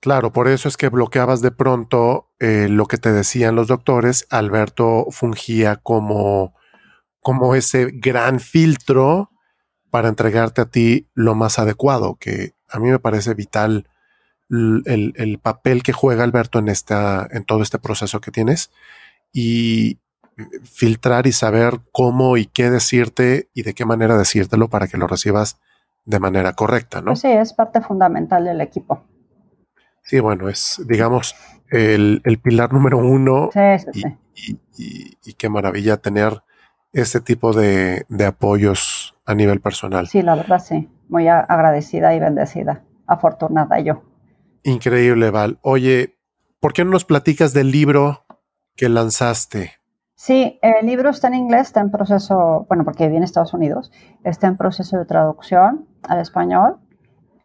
Speaker 1: Claro, por eso es que bloqueabas de pronto eh, lo que te decían los doctores. Alberto fungía como como ese gran filtro para entregarte a ti lo más adecuado, que a mí me parece vital el, papel que juega Alberto en, esta, en todo este proceso que tienes y filtrar y saber cómo y qué decirte y de qué manera decírtelo para que lo recibas de manera correcta, ¿no?
Speaker 2: Sí, es parte fundamental del equipo.
Speaker 1: Sí, bueno, es, digamos, el, pilar número uno.
Speaker 2: Sí, sí, sí.
Speaker 1: y, qué maravilla tener este tipo de, apoyos a nivel personal.
Speaker 2: Sí, la verdad sí. Muy agradecida y bendecida. Afortunada yo.
Speaker 1: Increíble, Val. Oye, ¿por qué no nos platicas del libro que lanzaste?
Speaker 2: Sí, el libro está en inglés, está en proceso, bueno, porque viene en Estados Unidos, está en proceso de traducción al español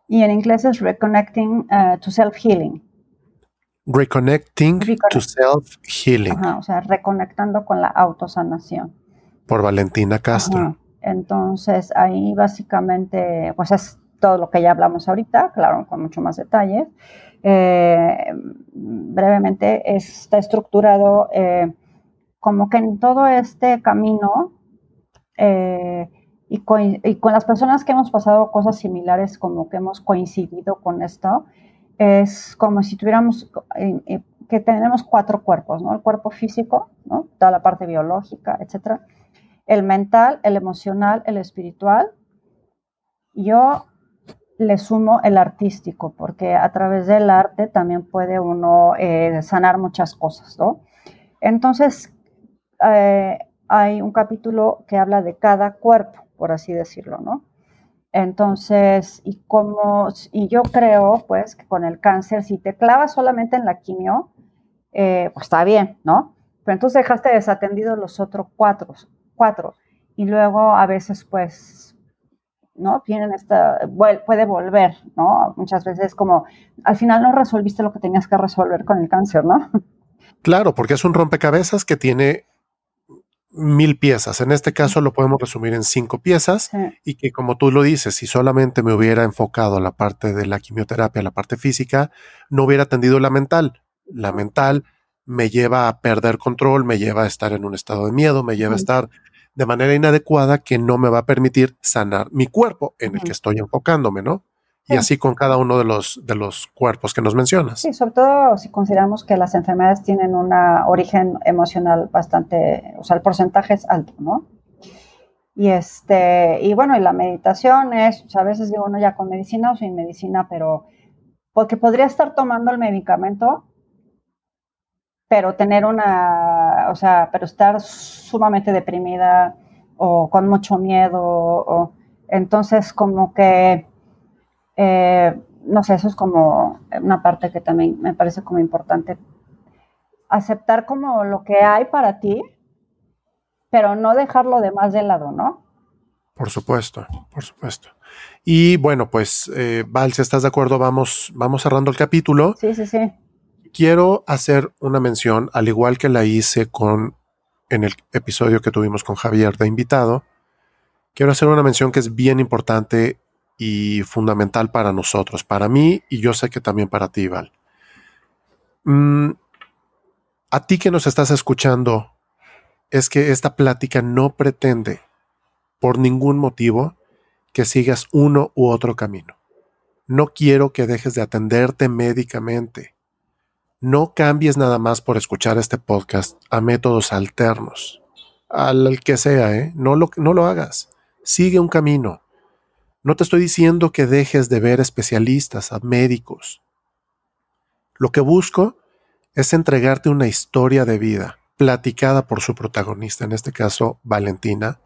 Speaker 2: y en inglés es Reconnecting uh, to Self-Healing.
Speaker 1: Reconnecting to Self-Healing.
Speaker 2: O sea, reconectando con la autosanación.
Speaker 1: Por Valentina Castro.
Speaker 2: Entonces, ahí básicamente, pues es todo lo que ya hablamos ahorita, claro, con mucho más detalle. Eh, brevemente, está estructurado eh, como que en todo este camino eh, y, con, las personas que hemos pasado cosas similares, como que hemos coincidido con esto, es como si tuviéramos que tenemos cuatro cuerpos, ¿no? El cuerpo físico. Toda la parte biológica, etcétera. El mental, el emocional, el espiritual. Yo le sumo el artístico, porque a través del arte también puede uno eh, sanar muchas cosas, ¿no? Entonces, eh, hay un capítulo que habla de cada cuerpo, por así decirlo, ¿no? Entonces, y como, y yo creo, pues, que con el cáncer, si te clavas solamente en la quimio, eh, pues está bien, ¿no? Pero entonces dejaste desatendidos los otros cuatro, cuatro. Y luego a veces, pues, ¿no? Tienen esta, puede volver, ¿no? Muchas veces como, al final no resolviste lo que tenías que resolver con el cáncer, ¿no?
Speaker 1: Claro, porque es un rompecabezas que tiene mil piezas. En este caso lo podemos resumir en cinco piezas y que como tú lo dices, si solamente me hubiera enfocado a la parte de la quimioterapia, la parte física, no hubiera atendido la mental. La mental me lleva a perder control, me lleva a estar en un estado de miedo, me lleva a estar de manera inadecuada que no me va a permitir sanar mi cuerpo en el que estoy enfocándome, ¿no? Y así con cada uno de los, de los cuerpos que nos mencionas.
Speaker 2: Sí, sobre todo si consideramos que las enfermedades tienen un origen emocional bastante, o sea, el porcentaje es alto, ¿no? Y este, y bueno, y la meditación es, o sea, a veces digo, uno ya con medicina o sin medicina, pero porque podría estar tomando el medicamento pero tener una, o sea, pero estar sumamente deprimida o con mucho miedo, o, entonces como que, eh, no sé, eso es como una parte que también me parece como importante, aceptar como lo que hay para ti, pero no dejarlo de más de lado, ¿no?
Speaker 1: Por supuesto, por supuesto. Y bueno, pues, eh, Val, si estás de acuerdo, vamos, vamos cerrando el capítulo.
Speaker 2: Sí, sí, sí
Speaker 1: quiero hacer una mención, al igual que la hice con en el episodio que tuvimos con Javier de invitado. Quiero hacer una mención que es bien importante y fundamental para nosotros, para mí y yo sé que también para ti, Val. Mm, a ti que nos estás escuchando, es que esta plática no pretende, por ningún motivo, que sigas uno u otro camino. No quiero que dejes de atenderte médicamente. No cambies nada más por escuchar este podcast a métodos alternos. Al que sea, ¿eh? No lo, no lo hagas. Sigue un camino. No te estoy diciendo que dejes de ver especialistas, a médicos. Lo que busco es entregarte una historia de vida platicada por su protagonista, en este caso Valentina.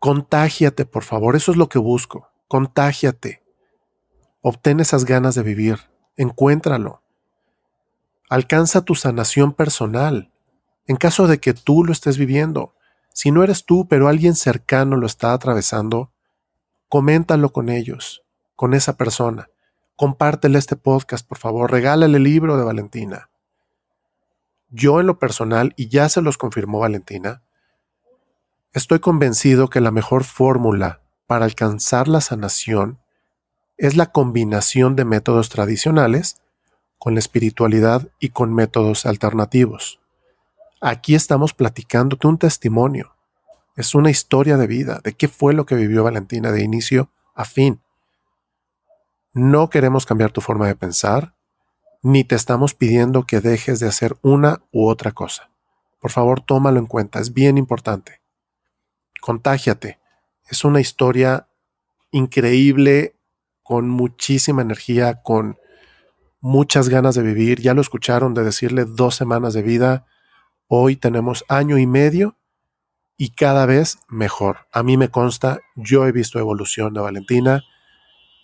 Speaker 1: Contágiate, por favor, eso es lo que busco. Contágiate. Obtén esas ganas de vivir. Encuéntralo. Alcanza tu sanación personal. En caso de que tú lo estés viviendo, si no eres tú, pero alguien cercano lo está atravesando, coméntalo con ellos, con esa persona. Compártele este podcast, por favor. Regálale el libro de Valentina. Yo en lo personal, y ya se los confirmó Valentina, estoy convencido que la mejor fórmula para alcanzar la sanación es la combinación de métodos tradicionales con la espiritualidad y con métodos alternativos. Aquí estamos platicándote un testimonio. Es una historia de vida, de qué fue lo que vivió Valentina de inicio a fin. No queremos cambiar tu forma de pensar, ni te estamos pidiendo que dejes de hacer una u otra cosa. Por favor, tómalo en cuenta, es bien importante. Contágiate. Es una historia increíble, con muchísima energía, con muchas ganas de vivir. Ya lo escucharon de decirle dos semanas de vida. Hoy tenemos año y medio y cada vez mejor. A mí me consta, yo he visto evolución de Valentina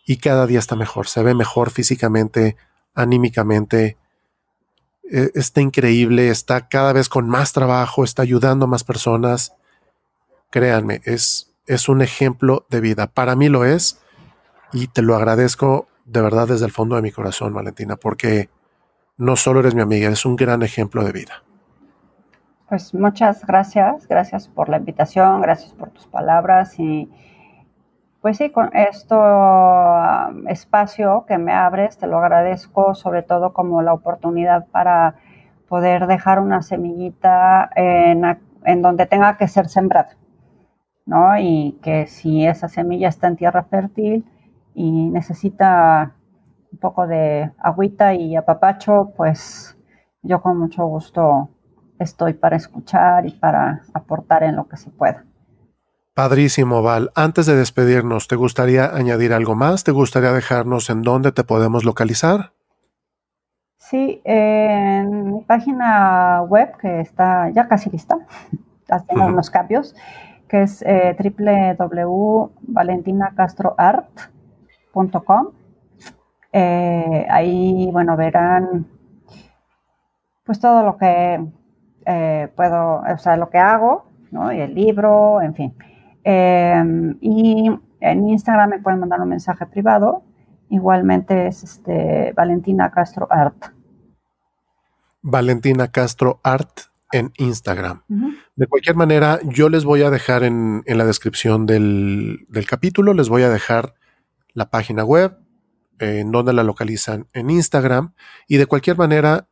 Speaker 1: y cada día está mejor. Se ve mejor físicamente, anímicamente. E, está increíble, está cada vez con más trabajo, está ayudando a más personas. Créanme, es, es un ejemplo de vida. Para mí lo es y te lo agradezco de verdad desde el fondo de mi corazón, Valentina, porque no solo eres mi amiga, eres un gran ejemplo de vida.
Speaker 2: Pues muchas gracias, gracias por la invitación, gracias por tus palabras y pues sí, con esto um, espacio que me abres, te lo agradezco sobre todo como la oportunidad para poder dejar una semillita en, en donde tenga que ser sembrada, ¿no? Y que si esa semilla está en tierra fértil y necesita un poco de agüita y apapacho, pues yo con mucho gusto estoy para escuchar y para aportar en lo que se pueda.
Speaker 1: Padrísimo, Val. Antes de despedirnos, ¿te gustaría añadir algo más? ¿Te gustaría dejarnos en dónde te podemos localizar?
Speaker 2: Sí, en mi página web, que está ya casi lista, [LAUGHS] haciendo unos cambios, que es eh, www.valentinacastroart.com. Eh, ahí, bueno, verán pues todo lo que eh, puedo, o sea, lo que hago, ¿no? Y el libro, en fin. Em, y en Instagram me pueden mandar un mensaje privado. Igualmente es este, Valentina Castro Art.
Speaker 1: Valentina Castro Art en Instagram. De cualquier manera, yo les voy a dejar en, la descripción del, del, capítulo, les voy a dejar la página web, en donde la localizan en Instagram. Y de cualquier manera,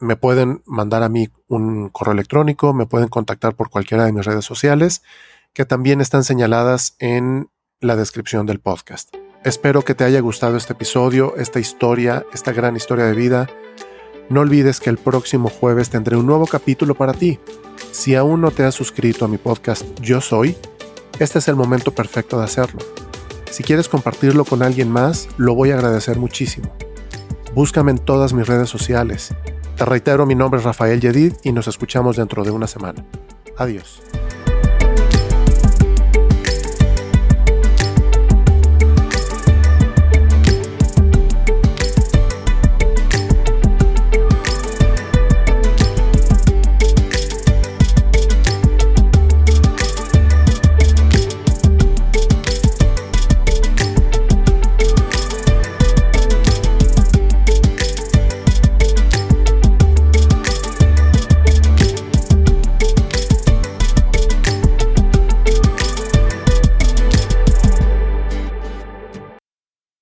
Speaker 1: me pueden mandar a mí un correo electrónico, me pueden contactar por cualquiera de mis redes sociales que también están señaladas en la descripción del podcast. Espero que te haya gustado este episodio, esta historia, esta gran historia de vida. No olvides que el próximo jueves tendré un nuevo capítulo para ti. Si aún no te has suscrito a mi podcast Yo Soy, este es el momento perfecto de hacerlo. Si quieres compartirlo con alguien más, lo voy a agradecer muchísimo. Búscame en todas mis redes sociales. Te reitero, mi nombre es Rafael Yedid y nos escuchamos dentro de una semana. Adiós.